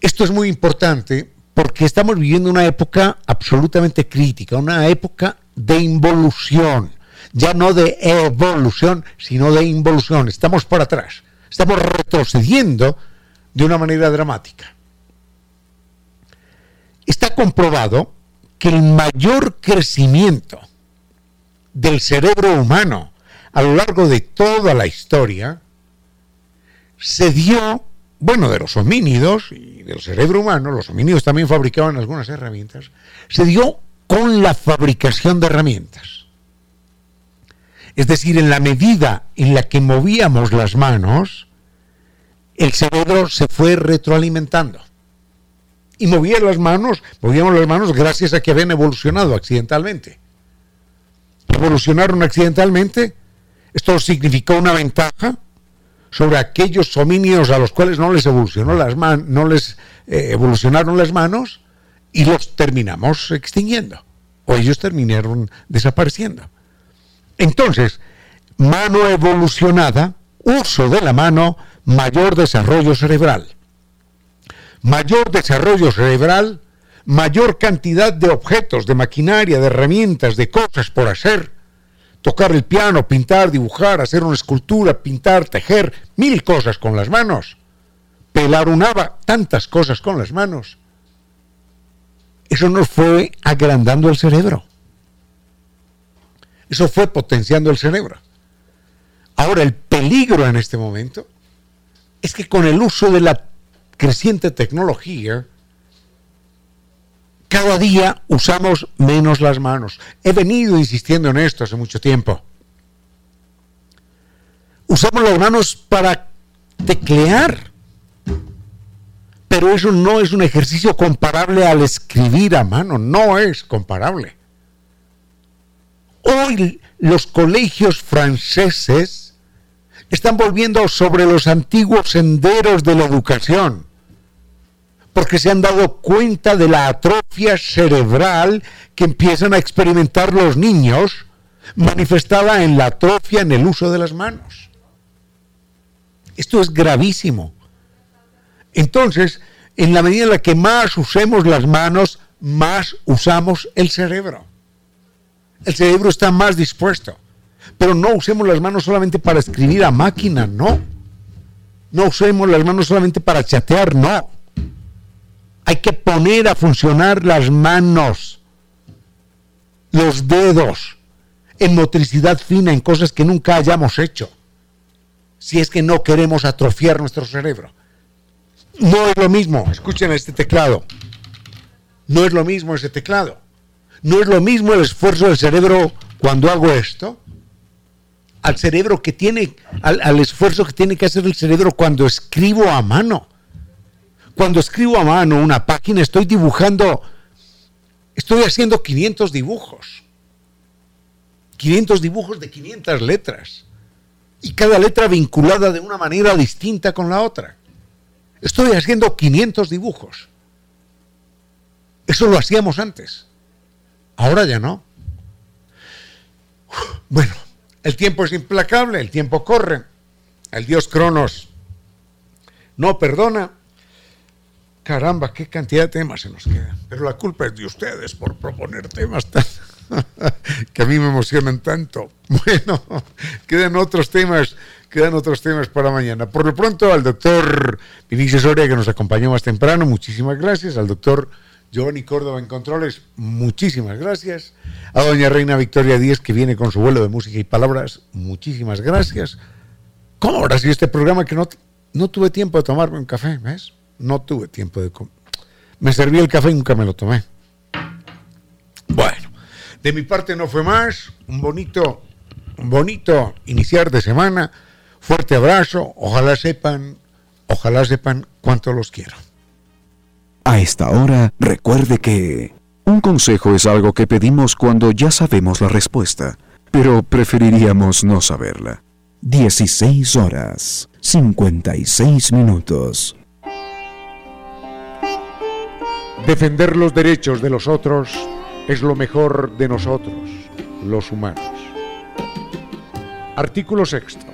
Speaker 1: Esto es muy importante porque estamos viviendo una época absolutamente crítica, una época de involución, ya no de evolución, sino de involución. Estamos por atrás, estamos retrocediendo de una manera dramática. Está comprobado que el mayor crecimiento del cerebro humano a lo largo de toda la historia se dio, bueno, de los homínidos y del cerebro humano, los homínidos también fabricaban algunas herramientas, se dio con la fabricación de herramientas. Es decir, en la medida en la que movíamos las manos, el cerebro se fue retroalimentando. Y movía las manos, movíamos las manos gracias a que habían evolucionado accidentalmente. Evolucionaron accidentalmente. Esto significó una ventaja sobre aquellos homínidos a los cuales no les evolucionó las manos, no les eh, evolucionaron las manos y los terminamos extinguiendo o ellos terminaron desapareciendo. Entonces, mano evolucionada, uso de la mano, mayor desarrollo cerebral. Mayor desarrollo cerebral, mayor cantidad de objetos, de maquinaria, de herramientas, de cosas por hacer. Tocar el piano, pintar, dibujar, hacer una escultura, pintar, tejer, mil cosas con las manos. Pelar un haba, tantas cosas con las manos. Eso nos fue agrandando el cerebro. Eso fue potenciando el cerebro. Ahora, el peligro en este momento es que con el uso de la creciente tecnología, cada día usamos menos las manos. He venido insistiendo en esto hace mucho tiempo. Usamos las manos para teclear, pero eso no es un ejercicio comparable al escribir a mano, no es comparable. Hoy los colegios franceses están volviendo sobre los antiguos senderos de la educación, porque se han dado cuenta de la atrofia cerebral que empiezan a experimentar los niños, manifestada en la atrofia en el uso de las manos. Esto es gravísimo. Entonces, en la medida en la que más usemos las manos, más usamos el cerebro. El cerebro está más dispuesto. Pero no usemos las manos solamente para escribir a máquina, no. No usemos las manos solamente para chatear, no. Hay que poner a funcionar las manos, los dedos, en motricidad fina, en cosas que nunca hayamos hecho. Si es que no queremos atrofiar nuestro cerebro. No es lo mismo, escuchen este teclado. No es lo mismo ese teclado. No es lo mismo el esfuerzo del cerebro cuando hago esto al cerebro que tiene, al, esfuerzo que tiene que hacer el cerebro cuando escribo a mano. Cuando escribo a mano una página estoy dibujando, estoy haciendo 500 dibujos. 500 dibujos de 500 letras. Y cada letra vinculada de una manera distinta con la otra. Estoy haciendo 500 dibujos. Eso lo hacíamos antes. Ahora ya no. Bueno, el tiempo es implacable, el tiempo corre. El dios Cronos no perdona. Caramba, qué cantidad de temas se nos quedan. Pero la culpa es de ustedes por proponer temas tan que a mí me emocionan tanto. Bueno, quedan otros temas quedan otros temas para mañana. Por lo pronto, al doctor Vinicius Soria, que nos acompañó más temprano, muchísimas gracias. Al doctor Giovanni Córdoba en Controles, muchísimas gracias. A doña Reina Victoria Díez, que viene con su vuelo de música y palabras, muchísimas gracias. ¿Cómo ahora si este programa que no, no tuve tiempo de tomarme un café? ¿Ves? No tuve tiempo de... Me serví el café y nunca me lo tomé. Bueno, de mi parte no fue más. Un bonito, un bonito iniciar de semana Fuerte abrazo, ojalá sepan, ojalá sepan cuánto los quiero.
Speaker 3: A esta hora, recuerde que un consejo es algo que pedimos cuando ya sabemos la respuesta, pero preferiríamos no saberla. 16 horas, 56 minutos.
Speaker 1: Defender los derechos de los otros es lo mejor de nosotros, los humanos. Artículo sexto.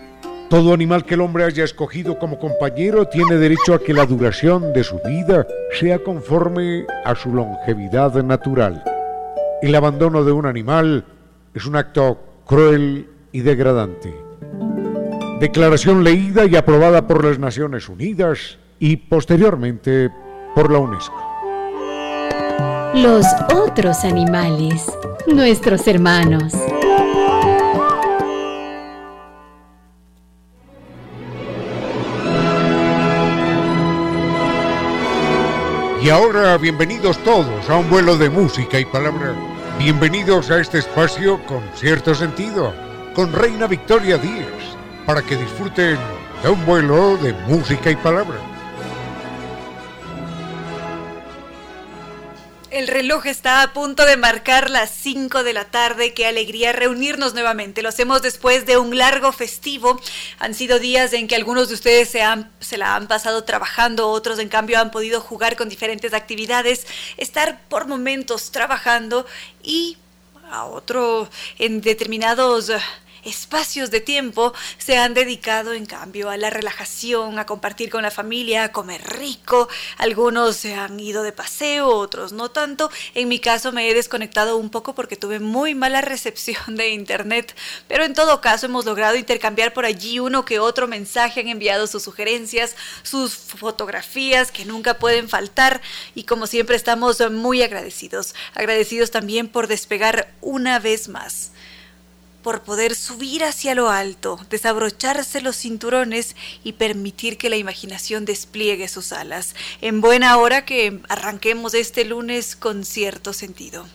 Speaker 1: Todo animal que el hombre haya escogido como compañero tiene derecho a que la duración de su vida sea conforme a su longevidad natural. El abandono de un animal es un acto cruel y degradante. Declaración leída y aprobada por las Naciones Unidas y posteriormente por la UNESCO.
Speaker 5: Los otros animales, nuestros hermanos.
Speaker 1: Y ahora bienvenidos todos a un vuelo de música y palabra. Bienvenidos a este espacio con cierto sentido, con Reina Victoria Díaz, para que disfruten de un vuelo de música y palabra.
Speaker 6: El reloj está a punto de marcar las 5 de la tarde. Qué alegría reunirnos nuevamente. Lo hacemos después de un largo festivo. Han sido días en que algunos de ustedes se, han, se la han pasado trabajando, otros en cambio han podido jugar con diferentes actividades, estar por momentos trabajando y a otro en determinados espacios de tiempo se han dedicado en cambio a la relajación, a compartir con la familia, a comer rico. Algunos se han ido de paseo, otros no tanto. En mi caso me he desconectado un poco porque tuve muy mala recepción de internet, pero en todo caso hemos logrado intercambiar por allí uno que otro mensaje, han enviado sus sugerencias, sus fotografías que nunca pueden faltar y como siempre estamos muy agradecidos. Agradecidos también por despegar una vez más por poder subir hacia lo alto, desabrocharse los cinturones y permitir que la imaginación despliegue sus alas. En buena hora que arranquemos este lunes con cierto sentido.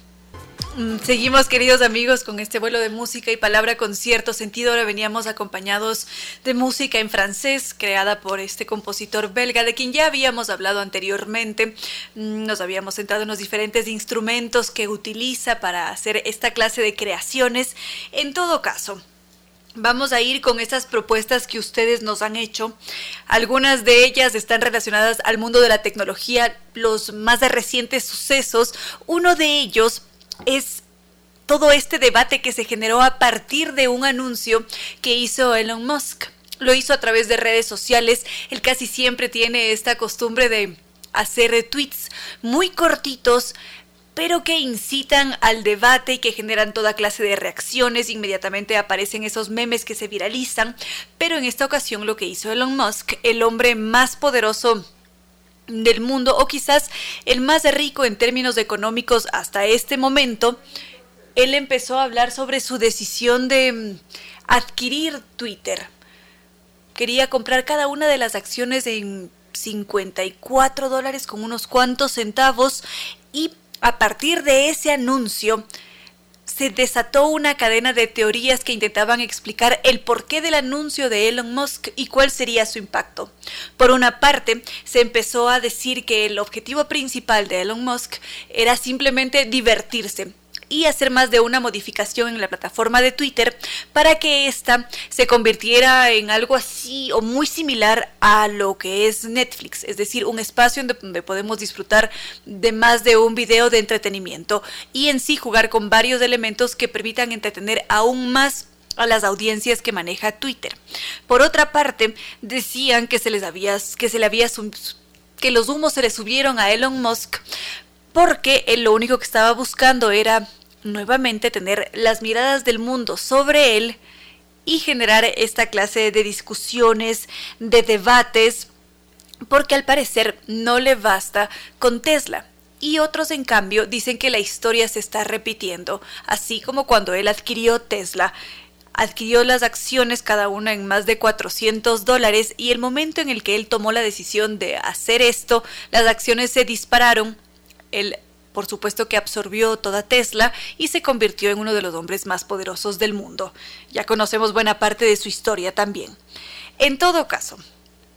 Speaker 6: Mm, seguimos, queridos amigos, con este vuelo de música y palabra con cierto sentido. Ahora veníamos acompañados de música en francés, creada por este compositor belga, de quien ya habíamos hablado anteriormente. Mm, nos habíamos centrado en los diferentes instrumentos que utiliza para hacer esta clase de creaciones. En todo caso, Vamos a ir con estas propuestas que ustedes nos han hecho. Algunas de ellas están relacionadas al mundo de la tecnología, los más recientes sucesos. Uno de ellos es todo este debate que se generó a partir de un anuncio que hizo Elon Musk. Lo hizo a través de redes sociales. Él casi siempre tiene esta costumbre de hacer tweets muy cortitos, pero que incitan al debate y que generan toda clase de reacciones. Inmediatamente aparecen esos memes que se viralizan. Pero en esta ocasión lo que hizo Elon Musk, el hombre más poderoso del mundo o quizás el más rico en términos económicos hasta este momento, él empezó a hablar sobre su decisión de mm, adquirir Twitter. Quería comprar cada una de las acciones en 54 dólares con unos cuantos centavos y a partir de ese anuncio se desató una cadena de teorías que intentaban explicar el porqué del anuncio de Elon Musk y cuál sería su impacto. Por una parte, se empezó a decir que el objetivo principal de Elon Musk era simplemente divertirse, y hacer más de una modificación en la plataforma de Twitter para que ésta se convirtiera en algo así o muy similar a lo que es Netflix, es decir, un espacio donde podemos disfrutar de más de un video de entretenimiento y en sí jugar con varios elementos que permitan entretener aún más a las audiencias que maneja Twitter. Por otra parte, decían que se les había que se le había que los humos se le subieron a Elon Musk porque él lo único que estaba buscando era nuevamente tener las miradas del mundo sobre él y generar esta clase de discusiones, de debates, porque al parecer no le basta con Tesla. Y otros, en cambio, dicen que la historia se está repitiendo, así como cuando él adquirió Tesla. Adquirió las acciones cada una en más de 400 dólares y el momento en el que él tomó la decisión de hacer esto, las acciones se dispararon. Por supuesto que absorbió toda Tesla y se convirtió en uno de los hombres más poderosos del mundo. Ya conocemos buena parte de su historia también. En todo caso,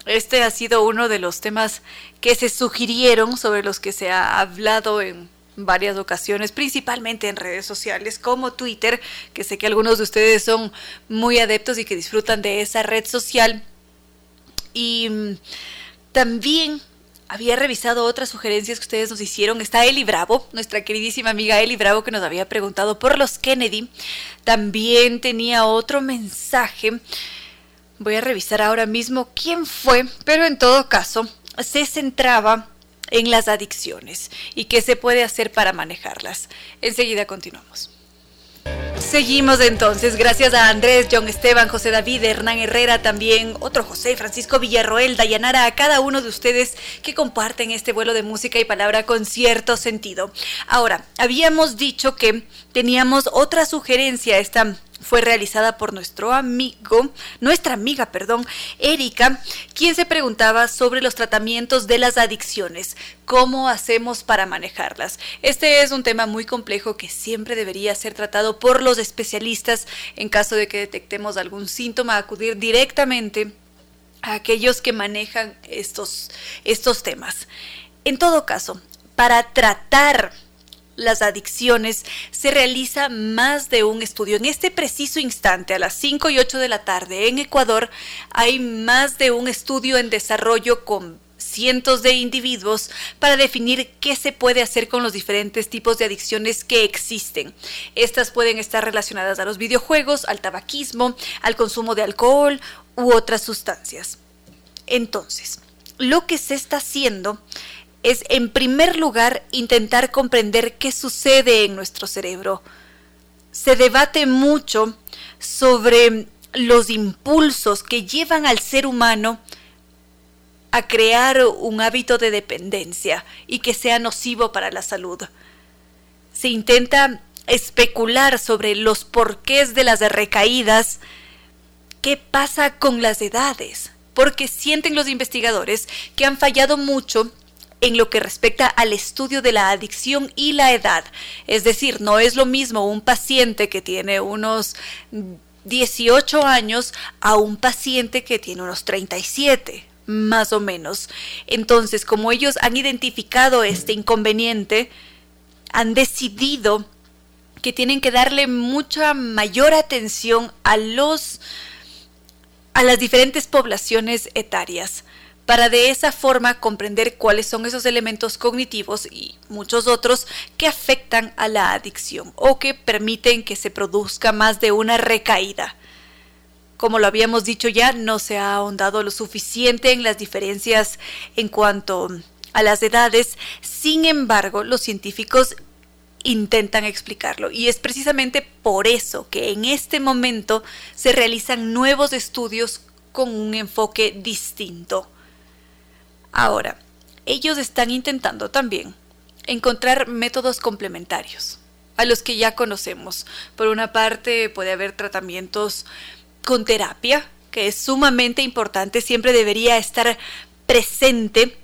Speaker 6: este ha sido uno de los temas que se sugirieron, sobre los que se ha hablado en varias ocasiones, principalmente en redes sociales como Twitter, que sé que algunos de ustedes son muy adeptos y que disfrutan de esa red social. Y mm, también había revisado otras sugerencias que ustedes nos hicieron. Está Eli Bravo, nuestra queridísima amiga Eli Bravo, que nos había preguntado por los Kennedy. También tenía otro mensaje. Voy a revisar ahora mismo quién fue, pero en todo caso se centraba en las adicciones y qué se puede hacer para manejarlas. Enseguida continuamos. Seguimos entonces, gracias a Andrés, John Esteban, José David, Hernán Herrera, también otro José, Francisco Villarroel, Dayanara, a cada uno de ustedes que comparten este vuelo de música y palabra con cierto sentido. Ahora, habíamos dicho que teníamos otra sugerencia, esta fue realizada por nuestro amigo, nuestra amiga, perdón, Erika, quien se preguntaba sobre los tratamientos de las adicciones, cómo hacemos para manejarlas. Este es un tema muy complejo que siempre debería ser tratado por los especialistas en caso de que detectemos algún síntoma, acudir directamente a aquellos que manejan estos, estos temas. En todo caso, para tratar las adicciones, se realiza más de un estudio. En este preciso instante, a las 5 y 8 de la tarde, en Ecuador, hay más de un estudio en desarrollo con cientos de individuos para definir qué se puede hacer con los diferentes tipos de adicciones que existen. Estas pueden estar relacionadas a los videojuegos, al tabaquismo, al consumo de alcohol u otras sustancias. Entonces, lo que se está haciendo es en primer lugar intentar comprender qué sucede en nuestro cerebro. Se debate mucho sobre los impulsos que llevan al ser humano a crear un hábito de dependencia y que sea nocivo para la salud. Se intenta especular sobre los porqués de las recaídas, qué pasa con las edades, porque sienten los investigadores que han fallado mucho en lo que respecta al estudio de la adicción y la edad. Es decir, no es lo mismo un paciente que tiene unos 18 años a un paciente que tiene unos 37 más o menos. Entonces, como ellos han identificado este inconveniente, han decidido que tienen que darle mucha mayor atención a los a las diferentes poblaciones etarias para de esa forma comprender cuáles son esos elementos cognitivos y muchos otros que afectan a la adicción o que permiten que se produzca más de una recaída. Como lo habíamos dicho ya, no se ha ahondado lo suficiente en las diferencias en cuanto a las edades, sin embargo, los científicos intentan explicarlo y es precisamente por eso que en este momento se realizan nuevos estudios con un enfoque distinto. Ahora, ellos están intentando también encontrar métodos complementarios a los que ya conocemos. Por una parte, puede haber tratamientos con terapia, que es sumamente importante, siempre debería estar presente,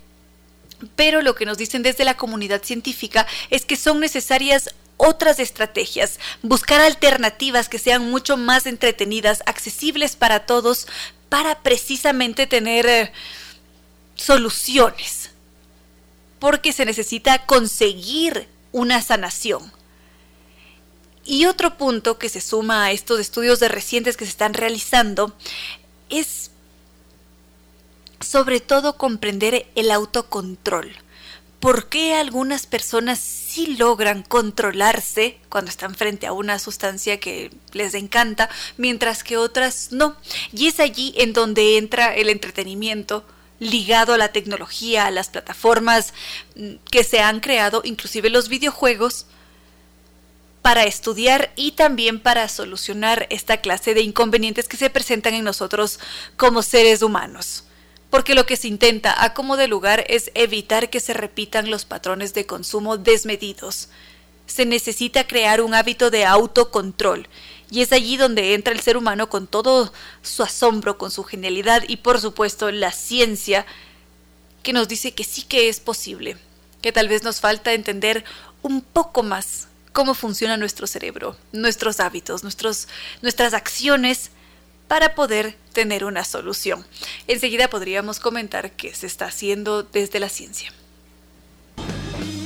Speaker 6: pero lo que nos dicen desde la comunidad científica es que son necesarias otras estrategias, buscar alternativas que sean mucho más entretenidas, accesibles para todos, para precisamente tener... Eh, soluciones, porque se necesita conseguir una sanación. Y otro punto que se suma a estos estudios de recientes que se están realizando es sobre todo comprender el autocontrol. ¿Por qué algunas personas sí logran controlarse cuando están frente a una sustancia que les encanta, mientras que otras no? Y es allí en donde entra el entretenimiento, ligado a la tecnología, a las plataformas mm, que se han creado, inclusive los videojuegos, para estudiar y también para solucionar esta clase de inconvenientes que se presentan en nosotros como seres humanos. Porque lo que se intenta a como de lugar es evitar que se repitan los patrones de consumo desmedidos. Se necesita crear un hábito de autocontrol y es allí donde entra el ser humano con todo su asombro, con su genialidad y por supuesto la ciencia que nos dice que sí que es posible, que tal vez nos falta entender un poco más cómo funciona nuestro cerebro, nuestros hábitos, nuestros, nuestras acciones para poder tener una solución. Enseguida podríamos comentar qué se está haciendo desde la ciencia.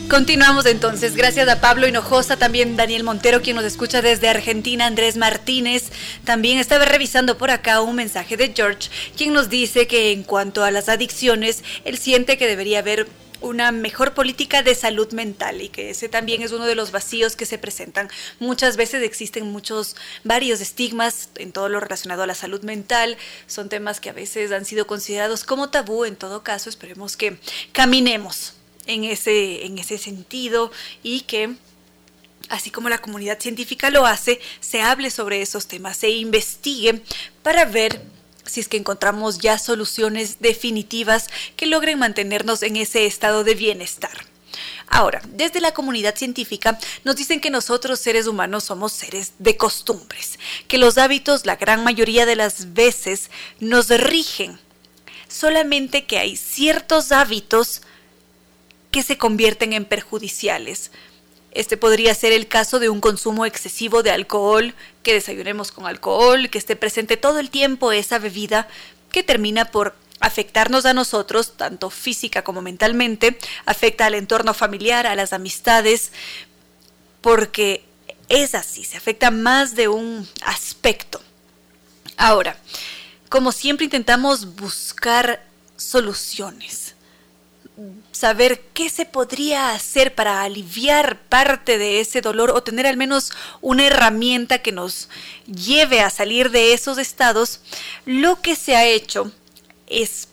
Speaker 6: Continuamos entonces, gracias a Pablo Hinojosa, también Daniel Montero, quien nos escucha desde Argentina, Andrés Martínez, también estaba revisando por acá un mensaje de George, quien nos dice que en cuanto a las adicciones, él siente que debería haber una mejor política de salud mental y que ese también es uno de los vacíos que se presentan. Muchas veces existen muchos, varios estigmas en todo lo relacionado a la salud mental. Son temas que a veces han sido considerados como tabú. En todo caso, esperemos que caminemos en ese, en ese sentido y que así como la comunidad científica lo hace, se hable sobre esos temas, se investigue para ver si es que encontramos ya soluciones definitivas que logren mantenernos en ese estado de bienestar. Ahora, desde la comunidad científica nos dicen que nosotros seres humanos somos seres de costumbres, que los hábitos la gran mayoría de las veces nos rigen, solamente que hay ciertos hábitos que se convierten en perjudiciales. Este podría ser el caso de un consumo excesivo de alcohol, que desayunemos con alcohol, que esté presente todo el tiempo esa bebida que termina por afectarnos a nosotros, tanto física como mentalmente, afecta al entorno familiar, a las amistades, porque es así, se afecta más de un aspecto. Ahora, como siempre intentamos buscar soluciones saber qué se podría hacer para aliviar parte de ese dolor o tener al menos una herramienta que nos lleve a salir de esos estados, lo que se ha hecho es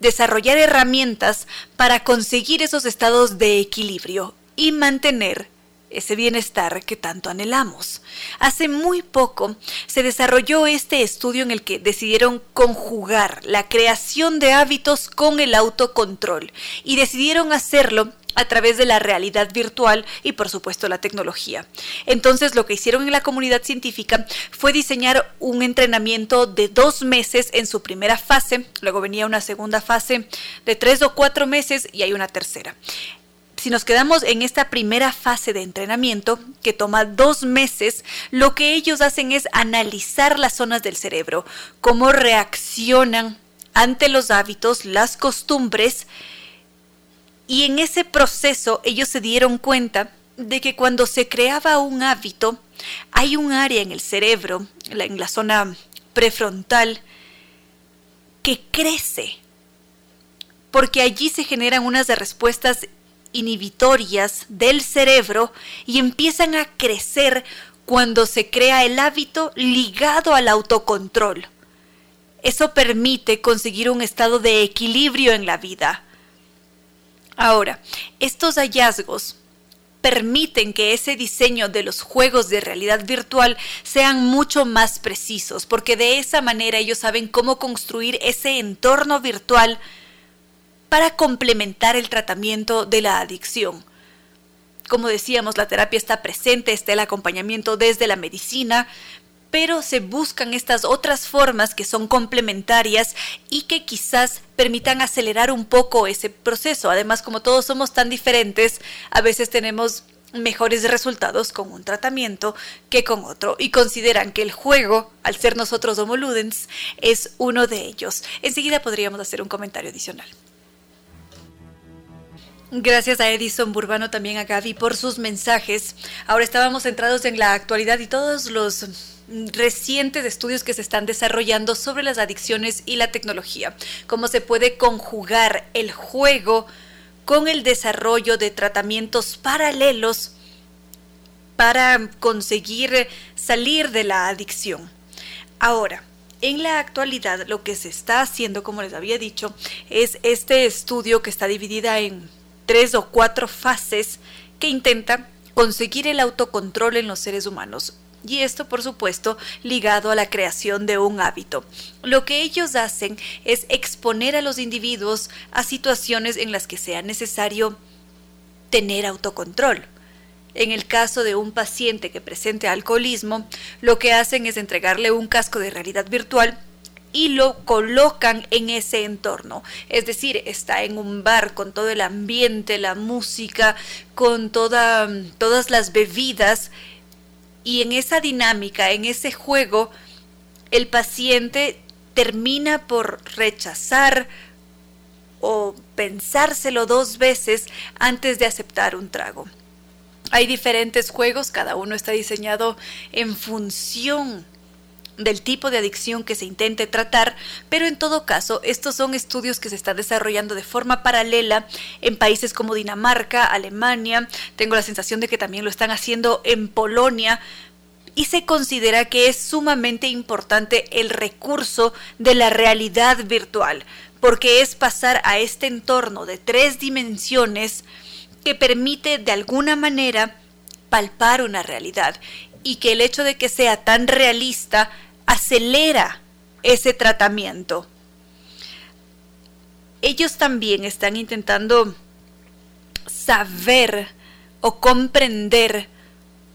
Speaker 6: desarrollar herramientas para conseguir esos estados de equilibrio y mantener ese bienestar que tanto anhelamos. Hace muy poco se desarrolló este estudio en el que decidieron conjugar la creación de hábitos con el autocontrol y decidieron hacerlo a través de la realidad virtual y por supuesto la tecnología. Entonces lo que hicieron en la comunidad científica fue diseñar un entrenamiento de dos meses en su primera fase, luego venía una segunda fase de tres o cuatro meses y hay una tercera. Si nos quedamos en esta primera fase de entrenamiento, que toma dos meses, lo que ellos hacen es analizar las zonas del cerebro, cómo reaccionan ante los hábitos, las costumbres, y en ese proceso ellos se dieron cuenta de que cuando se creaba un hábito, hay un área en el cerebro, en la zona prefrontal, que crece, porque allí se generan unas respuestas inhibitorias del cerebro y empiezan a crecer cuando se crea el hábito ligado al autocontrol. Eso permite conseguir un estado de equilibrio en la vida. Ahora, estos hallazgos permiten que ese diseño de los juegos de realidad virtual sean mucho más precisos, porque de esa manera ellos saben cómo construir ese entorno virtual para complementar el tratamiento de la adicción. Como decíamos, la terapia está presente, está el acompañamiento desde la medicina, pero se buscan estas otras formas que son complementarias y que quizás permitan acelerar un poco ese proceso. Además, como todos somos tan diferentes, a veces tenemos mejores resultados con un tratamiento que con otro y consideran que el juego, al ser nosotros homoludens, es uno de ellos. Enseguida podríamos hacer un comentario adicional. Gracias a Edison Burbano, también a Gaby por sus mensajes. Ahora estábamos centrados en la actualidad y todos los recientes estudios que se están desarrollando sobre las adicciones y la tecnología, cómo se puede conjugar el juego con el desarrollo de tratamientos paralelos para conseguir salir de la adicción. Ahora, en la actualidad lo que se está haciendo, como les había dicho, es este estudio que está dividida en tres o cuatro fases que intenta conseguir el autocontrol en los seres humanos y esto por supuesto ligado a la creación de un hábito. Lo que ellos hacen es exponer a los individuos a situaciones en las que sea necesario tener autocontrol. En el caso de un paciente que presente alcoholismo, lo que hacen es entregarle un casco de realidad virtual y lo colocan en ese entorno. Es decir, está en un bar con todo el ambiente, la música, con toda, todas las bebidas y en esa dinámica, en ese juego, el paciente termina por rechazar o pensárselo dos veces antes de aceptar un trago. Hay diferentes juegos, cada uno está diseñado en función del tipo de adicción que se intente tratar, pero en todo caso, estos son estudios que se están desarrollando de forma paralela en países como Dinamarca, Alemania, tengo la sensación de que también lo están haciendo en Polonia, y se considera que es sumamente importante el recurso de la realidad virtual, porque es pasar a este entorno de tres dimensiones que permite de alguna manera palpar una realidad. Y que el hecho de que sea tan realista acelera ese tratamiento. Ellos también están intentando saber o comprender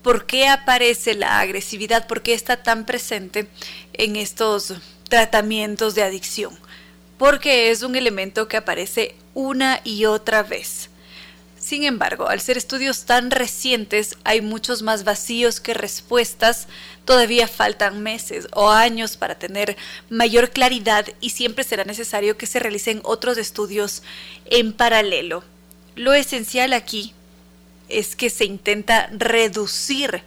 Speaker 6: por qué aparece la agresividad, por qué está tan presente en estos tratamientos de adicción. Porque es un elemento que aparece una y otra vez. Sin embargo, al ser estudios tan recientes, hay muchos más vacíos que respuestas. Todavía faltan meses o años para tener mayor claridad y siempre será necesario que se realicen otros estudios en paralelo. Lo esencial aquí es que se intenta reducir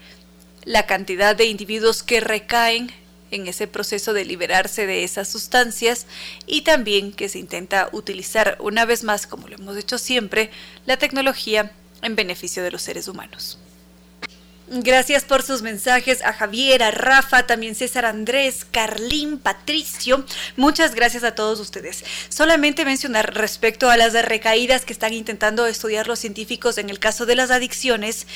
Speaker 6: la cantidad de individuos que recaen en ese proceso de liberarse de esas sustancias y también que se intenta utilizar una vez más, como lo hemos hecho siempre, la tecnología en beneficio de los seres humanos. Gracias por sus mensajes a Javier, a Rafa, también César Andrés, Carlín, Patricio. Muchas gracias a todos ustedes. Solamente mencionar respecto a las recaídas que están intentando estudiar los científicos en el caso de las adicciones.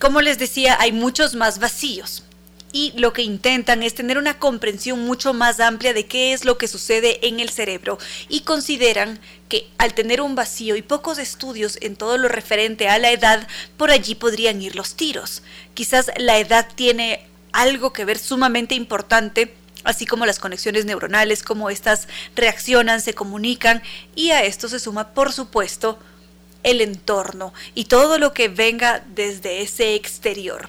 Speaker 6: Como les decía, hay muchos más vacíos y lo que intentan es tener una comprensión mucho más amplia de qué es lo que sucede en el cerebro y consideran que al tener un vacío y pocos estudios en todo lo referente a la edad, por allí podrían ir los tiros. Quizás la edad tiene algo que ver sumamente importante así como las conexiones neuronales, cómo estas reaccionan, se comunican, y a esto se suma, por supuesto, el entorno y todo lo que venga desde ese exterior.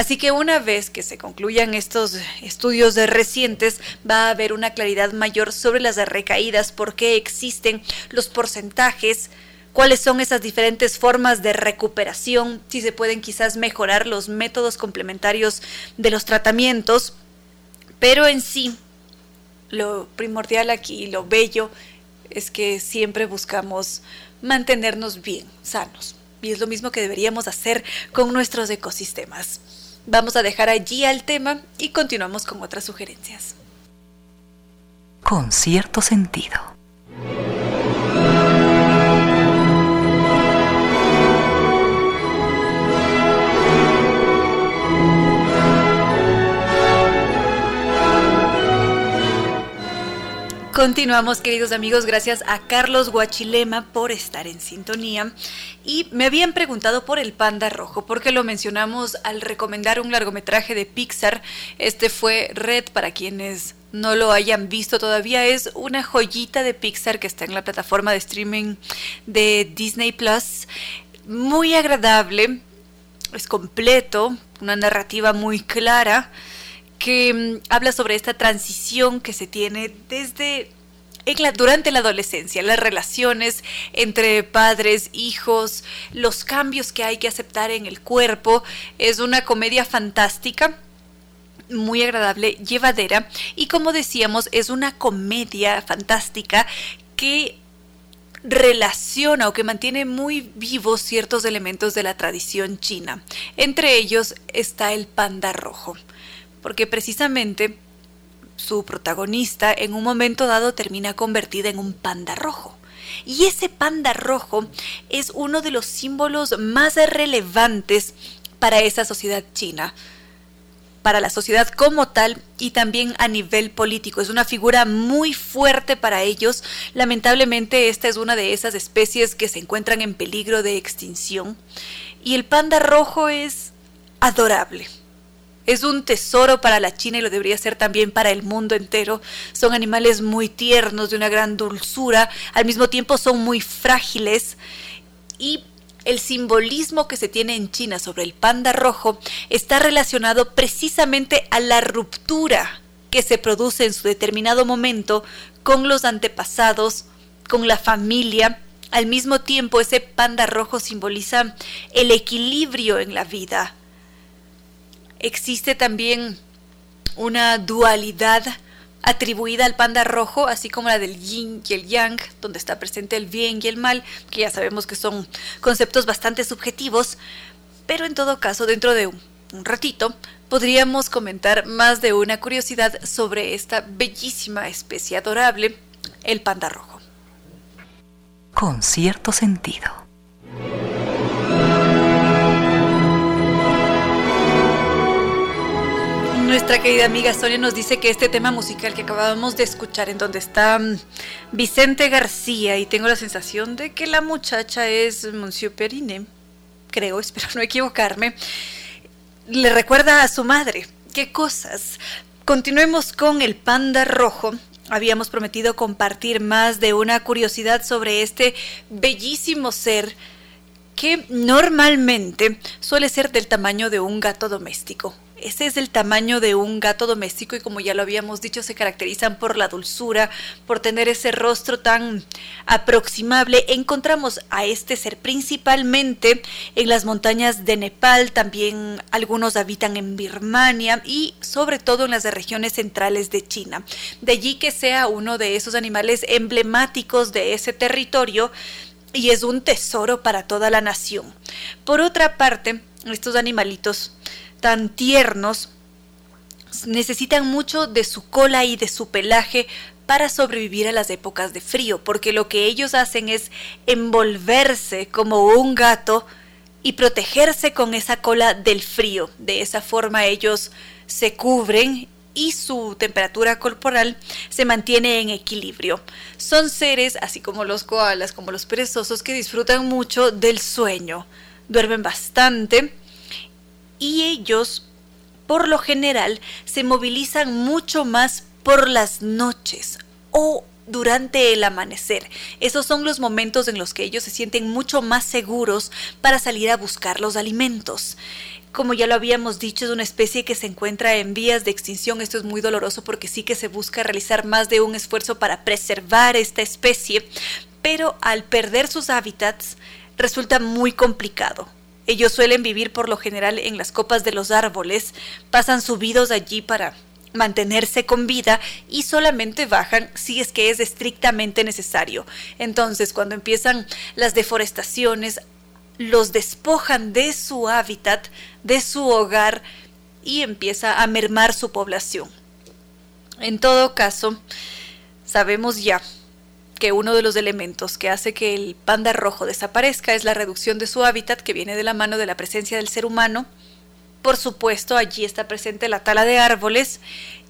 Speaker 6: Así que una vez que se concluyan estos estudios recientes, va a haber una claridad mayor sobre las recaídas, por qué existen los porcentajes, cuáles son esas diferentes formas de recuperación, si se pueden quizás mejorar los métodos complementarios de los tratamientos, pero en sí, lo primordial aquí, lo bello, es que siempre buscamos mantenernos bien, sanos. Y es lo mismo que deberíamos hacer con nuestros ecosistemas. Vamos a dejar allí al tema y continuamos con otras sugerencias.
Speaker 2: Con cierto sentido.
Speaker 6: Continuamos, queridos amigos, gracias a Carlos Guachilema por estar en sintonía. Y me habían preguntado por el panda rojo, porque lo mencionamos al recomendar un largometraje de Pixar. Este fue Red, para quienes no lo hayan visto todavía, es una joyita de Pixar que está en la plataforma de streaming de Disney Plus. Muy agradable, es completo, una narrativa muy clara que mm, habla sobre esta transición que se tiene desde durante la adolescencia, las relaciones entre padres, hijos, los cambios que hay que aceptar en el cuerpo. Es una comedia fantástica muy agradable, llevadera y como decíamos es una comedia fantástica que relaciona o que mantiene muy vivos ciertos elementos de la tradición china. Entre ellos está el panda rojo porque precisamente su protagonista en un momento dado termina convertida en un panda rojo. Y ese panda rojo es uno de los símbolos más relevantes para esa sociedad china, para la sociedad como tal y también a nivel político. Es una figura muy fuerte para ellos. Lamentablemente esta es una de esas especies que se encuentran en peligro de extinción. Y el panda rojo es adorable es un tesoro para la China y lo debería ser también para el mundo entero. Son animales muy tiernos, de una gran dulzura, al mismo tiempo son muy frágiles y el simbolismo que se tiene en China sobre el panda rojo está relacionado precisamente a la ruptura que se produce en su determinado momento con los antepasados, con la familia. Al mismo tiempo, ese panda rojo simboliza el equilibrio en la vida, existe también una dualidad atribuida al panda rojo, así como la del yin y el yang, donde está presente el bien y el mal, que ya sabemos que son conceptos bastante subjetivos, pero en todo caso, dentro de un, ratito, podríamos comentar más de una curiosidad sobre esta bellísima especie adorable, el panda rojo.
Speaker 2: Con cierto sentido.
Speaker 6: Nuestra querida amiga Sonia nos dice que este tema musical que acabamos de escuchar, en donde está mm, Vicente García, y tengo la sensación de que la muchacha es Monsieur Perine, creo, espero no equivocarme, le recuerda a su madre. ¿Qué cosas? Continuemos con el panda rojo. Habíamos prometido compartir más de una curiosidad sobre este bellísimo ser que normalmente suele ser del tamaño de un gato doméstico ese es el tamaño de un gato doméstico y como ya lo habíamos dicho, se caracterizan por la dulzura, por tener ese rostro tan aproximable. Encontramos a este ser principalmente en las montañas de Nepal, también algunos habitan en Birmania y sobre todo en las regiones centrales de China. De allí que sea uno de esos animales emblemáticos de ese territorio y es un tesoro para toda la nación. Por otra parte, estos animalitos tan tiernos necesitan mucho de su cola y de su pelaje para sobrevivir a las épocas de frío, porque lo que ellos hacen es envolverse como un gato y protegerse con esa cola del frío. De esa forma ellos se cubren y su temperatura corporal se mantiene en equilibrio. Son seres, así como los koalas, como los perezosos, que disfrutan mucho del sueño. Duermen bastante y ellos, por lo general, se movilizan mucho más por las noches o durante el amanecer. Esos son los momentos en los que ellos se sienten mucho más seguros para salir a buscar los alimentos. Como ya lo habíamos dicho, es una especie que se encuentra en vías de extinción. Esto es muy doloroso porque sí que se busca realizar más de un esfuerzo para preservar esta especie, pero al perder sus hábitats resulta muy complicado. Ellos suelen vivir por lo general en las copas de los árboles, pasan subidos allí para mantenerse con vida y solamente bajan si es que es estrictamente necesario. Entonces, cuando empiezan las deforestaciones, los despojan de su hábitat, de su hogar y empieza a mermar su población. En todo caso, sabemos ya que uno de los elementos que hace que el panda rojo desaparezca es la reducción de su hábitat que viene de la mano de la presencia del ser humano por supuesto, allí está presente la tala de árboles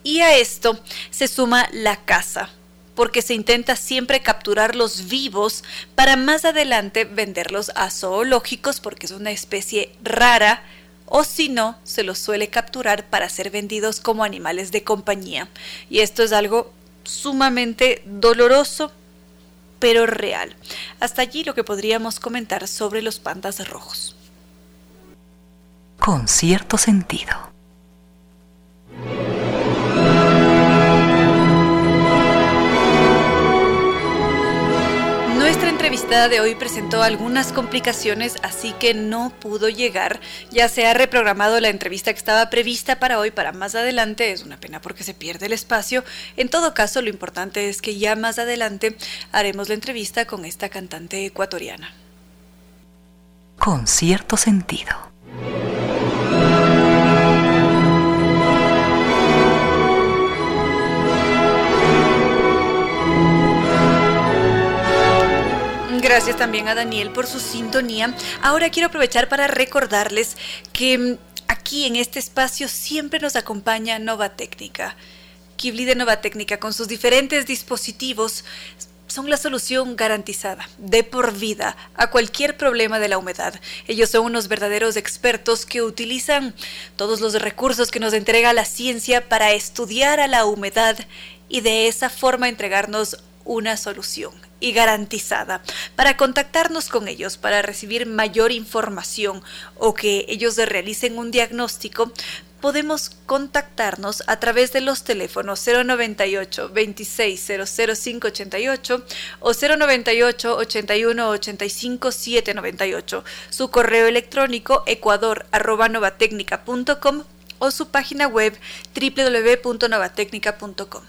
Speaker 6: y a esto se suma la caza, porque se intenta siempre capturarlos vivos para más adelante venderlos a zoológicos porque es una especie rara o si no, se los suele capturar para ser vendidos como animales de compañía. Y esto es algo sumamente doloroso, pero real. Hasta allí lo que podríamos comentar sobre los pandas rojos
Speaker 2: con cierto sentido.
Speaker 6: Entrevistada de hoy presentó algunas complicaciones, así que no pudo llegar. Ya se ha reprogramado la entrevista que estaba prevista para hoy, para más adelante. Es una pena porque se pierde el espacio. En todo caso, lo importante es que ya más adelante haremos la entrevista con esta cantante ecuatoriana.
Speaker 2: Con cierto sentido.
Speaker 6: Gracias también a Daniel por su sintonía. Ahora quiero aprovechar para recordarles que mm, aquí en este espacio siempre nos acompaña Nova Técnica. Kibli de Nova Técnica con sus diferentes dispositivos son la solución garantizada, de por vida, a cualquier problema de la humedad. Ellos son unos verdaderos expertos que utilizan todos los recursos que nos entrega la ciencia para estudiar a la humedad y de esa forma entregarnos una solución y garantizada. Para contactarnos con ellos, para recibir mayor información o que ellos realicen un diagnóstico, podemos contactarnos a través de los teléfonos 098 26 00588 o 098 81 85 798, su correo electrónico ecuador@novatecnica.com o su página web www.novatecnica.com.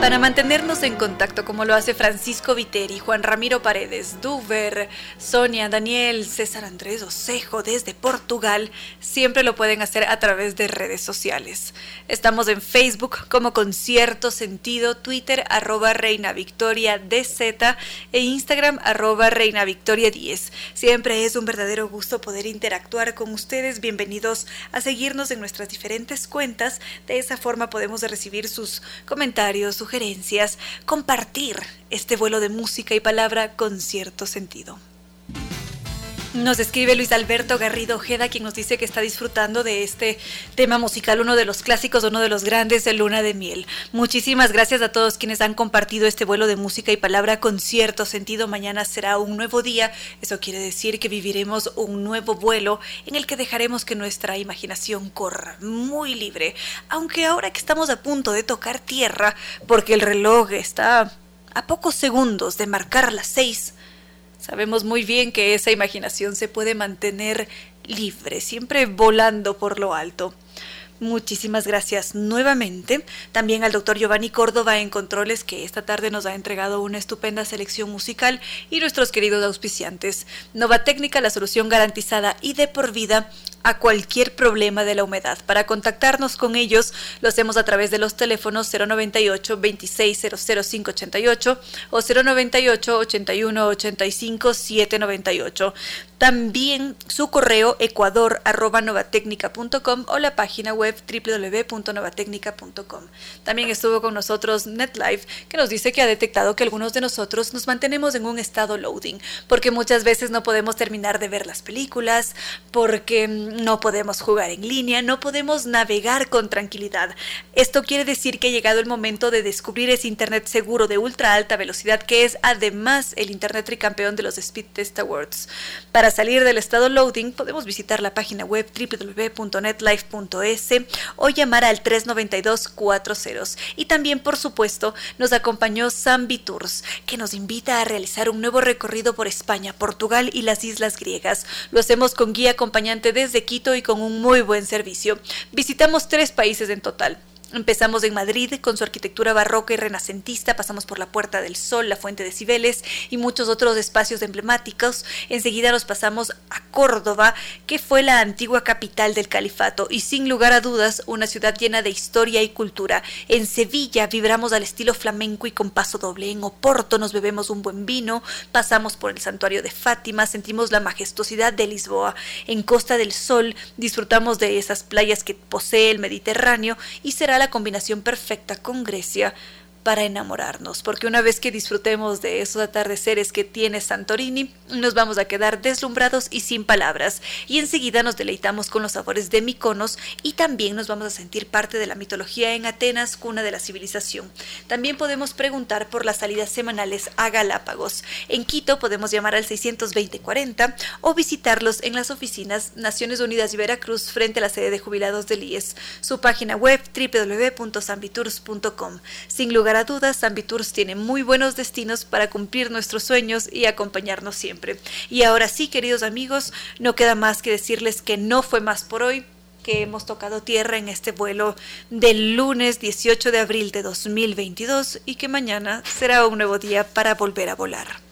Speaker 6: Para mantenernos en contacto como lo hace Francisco Viteri, Juan Ramiro Paredes, Duver, Sonia, Daniel, César Andrés Osejo desde Portugal, siempre lo pueden hacer a través de redes sociales. Estamos en Facebook como Concierto Sentido, Twitter arroba Reina Victoria DZ e Instagram arroba Reina Victoria 10. Siempre es un verdadero gusto poder interactuar con ustedes. Bienvenidos a seguirnos en nuestras diferentes cuentas. De esa forma podemos recibir sus comentarios, sus sugerencias, compartir este vuelo de música y palabra con cierto sentido. Nos escribe Luis Alberto Garrido Ojeda, quien nos dice que está disfrutando de este tema musical, uno de los clásicos, uno de los grandes de Luna de Miel. Muchísimas gracias a todos quienes han compartido este vuelo de música y palabra con cierto sentido. Mañana será un nuevo día. Eso quiere decir que viviremos un nuevo vuelo en el que dejaremos que nuestra imaginación corra muy libre. Aunque ahora que estamos a punto de tocar tierra, porque el reloj está a pocos segundos de marcar las seis, Sabemos muy bien que esa imaginación se puede mantener libre, siempre volando por lo alto. Muchísimas gracias nuevamente. También al doctor Giovanni Córdoba en Controles, que esta tarde nos ha entregado una estupenda selección musical, y nuestros queridos auspiciantes. Nova Técnica, la solución garantizada y de por vida a cualquier problema de la humedad. Para contactarnos con ellos, lo hacemos a través de los teléfonos 098 2600588 o 098 81 85 798. También su correo ecuador.novatecnica.com o la página web www.novatecnica.com. También estuvo con nosotros NetLife, que nos dice que ha detectado que algunos de nosotros nos mantenemos en un estado loading, porque muchas veces no podemos terminar de ver las películas, porque no podemos jugar en línea, no podemos navegar con tranquilidad. Esto quiere decir que ha llegado el momento de descubrir ese Internet seguro de ultra alta velocidad, que es además el Internet tricampeón de los Speed Test Awards. Para salir del estado loading, podemos visitar la página web www.netlife.es o llamar al 392-40. Y también, por supuesto, nos acompañó Zambi Tours, que nos invita a realizar un nuevo recorrido por España, Portugal y las islas griegas. Lo hacemos con guía acompañante desde Quito y con un muy buen servicio. Visitamos tres países en total. Empezamos en Madrid con su arquitectura barroca y renacentista, pasamos por la Puerta del Sol, la Fuente de Cibeles y muchos otros espacios emblemáticos. Enseguida nos pasamos a Córdoba, que fue la antigua capital del califato y sin lugar a dudas una ciudad llena de historia y cultura. En Sevilla vibramos al estilo flamenco y con paso doble. En Oporto nos bebemos un buen vino, pasamos por el santuario de Fátima, sentimos la majestuosidad de Lisboa. En Costa del Sol disfrutamos de esas playas que posee el Mediterráneo y será la combinación perfecta con Grecia para enamorarnos, porque una vez que disfrutemos de esos atardeceres que tiene Santorini, nos vamos a quedar deslumbrados y sin palabras, y enseguida nos deleitamos con los sabores de Miconos y también nos vamos a sentir parte de la mitología en Atenas, cuna de la civilización. También podemos preguntar por las salidas semanales a Galápagos. En Quito podemos llamar al 620-40 o visitarlos en las oficinas Naciones Unidas y Veracruz frente a la sede de jubilados del IES. Su página web www.sambitours.com. Sin lugar a dudas, Tours tiene muy buenos destinos para cumplir nuestros sueños y acompañarnos siempre. Y ahora sí, queridos amigos, no queda más que decirles que no fue más por hoy que hemos tocado tierra en este vuelo del lunes 18 de abril de 2022 y que mañana será un nuevo día para volver a volar.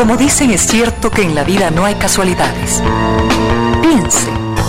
Speaker 2: Como dicen es cierto que en la vida no hay casualidades, piense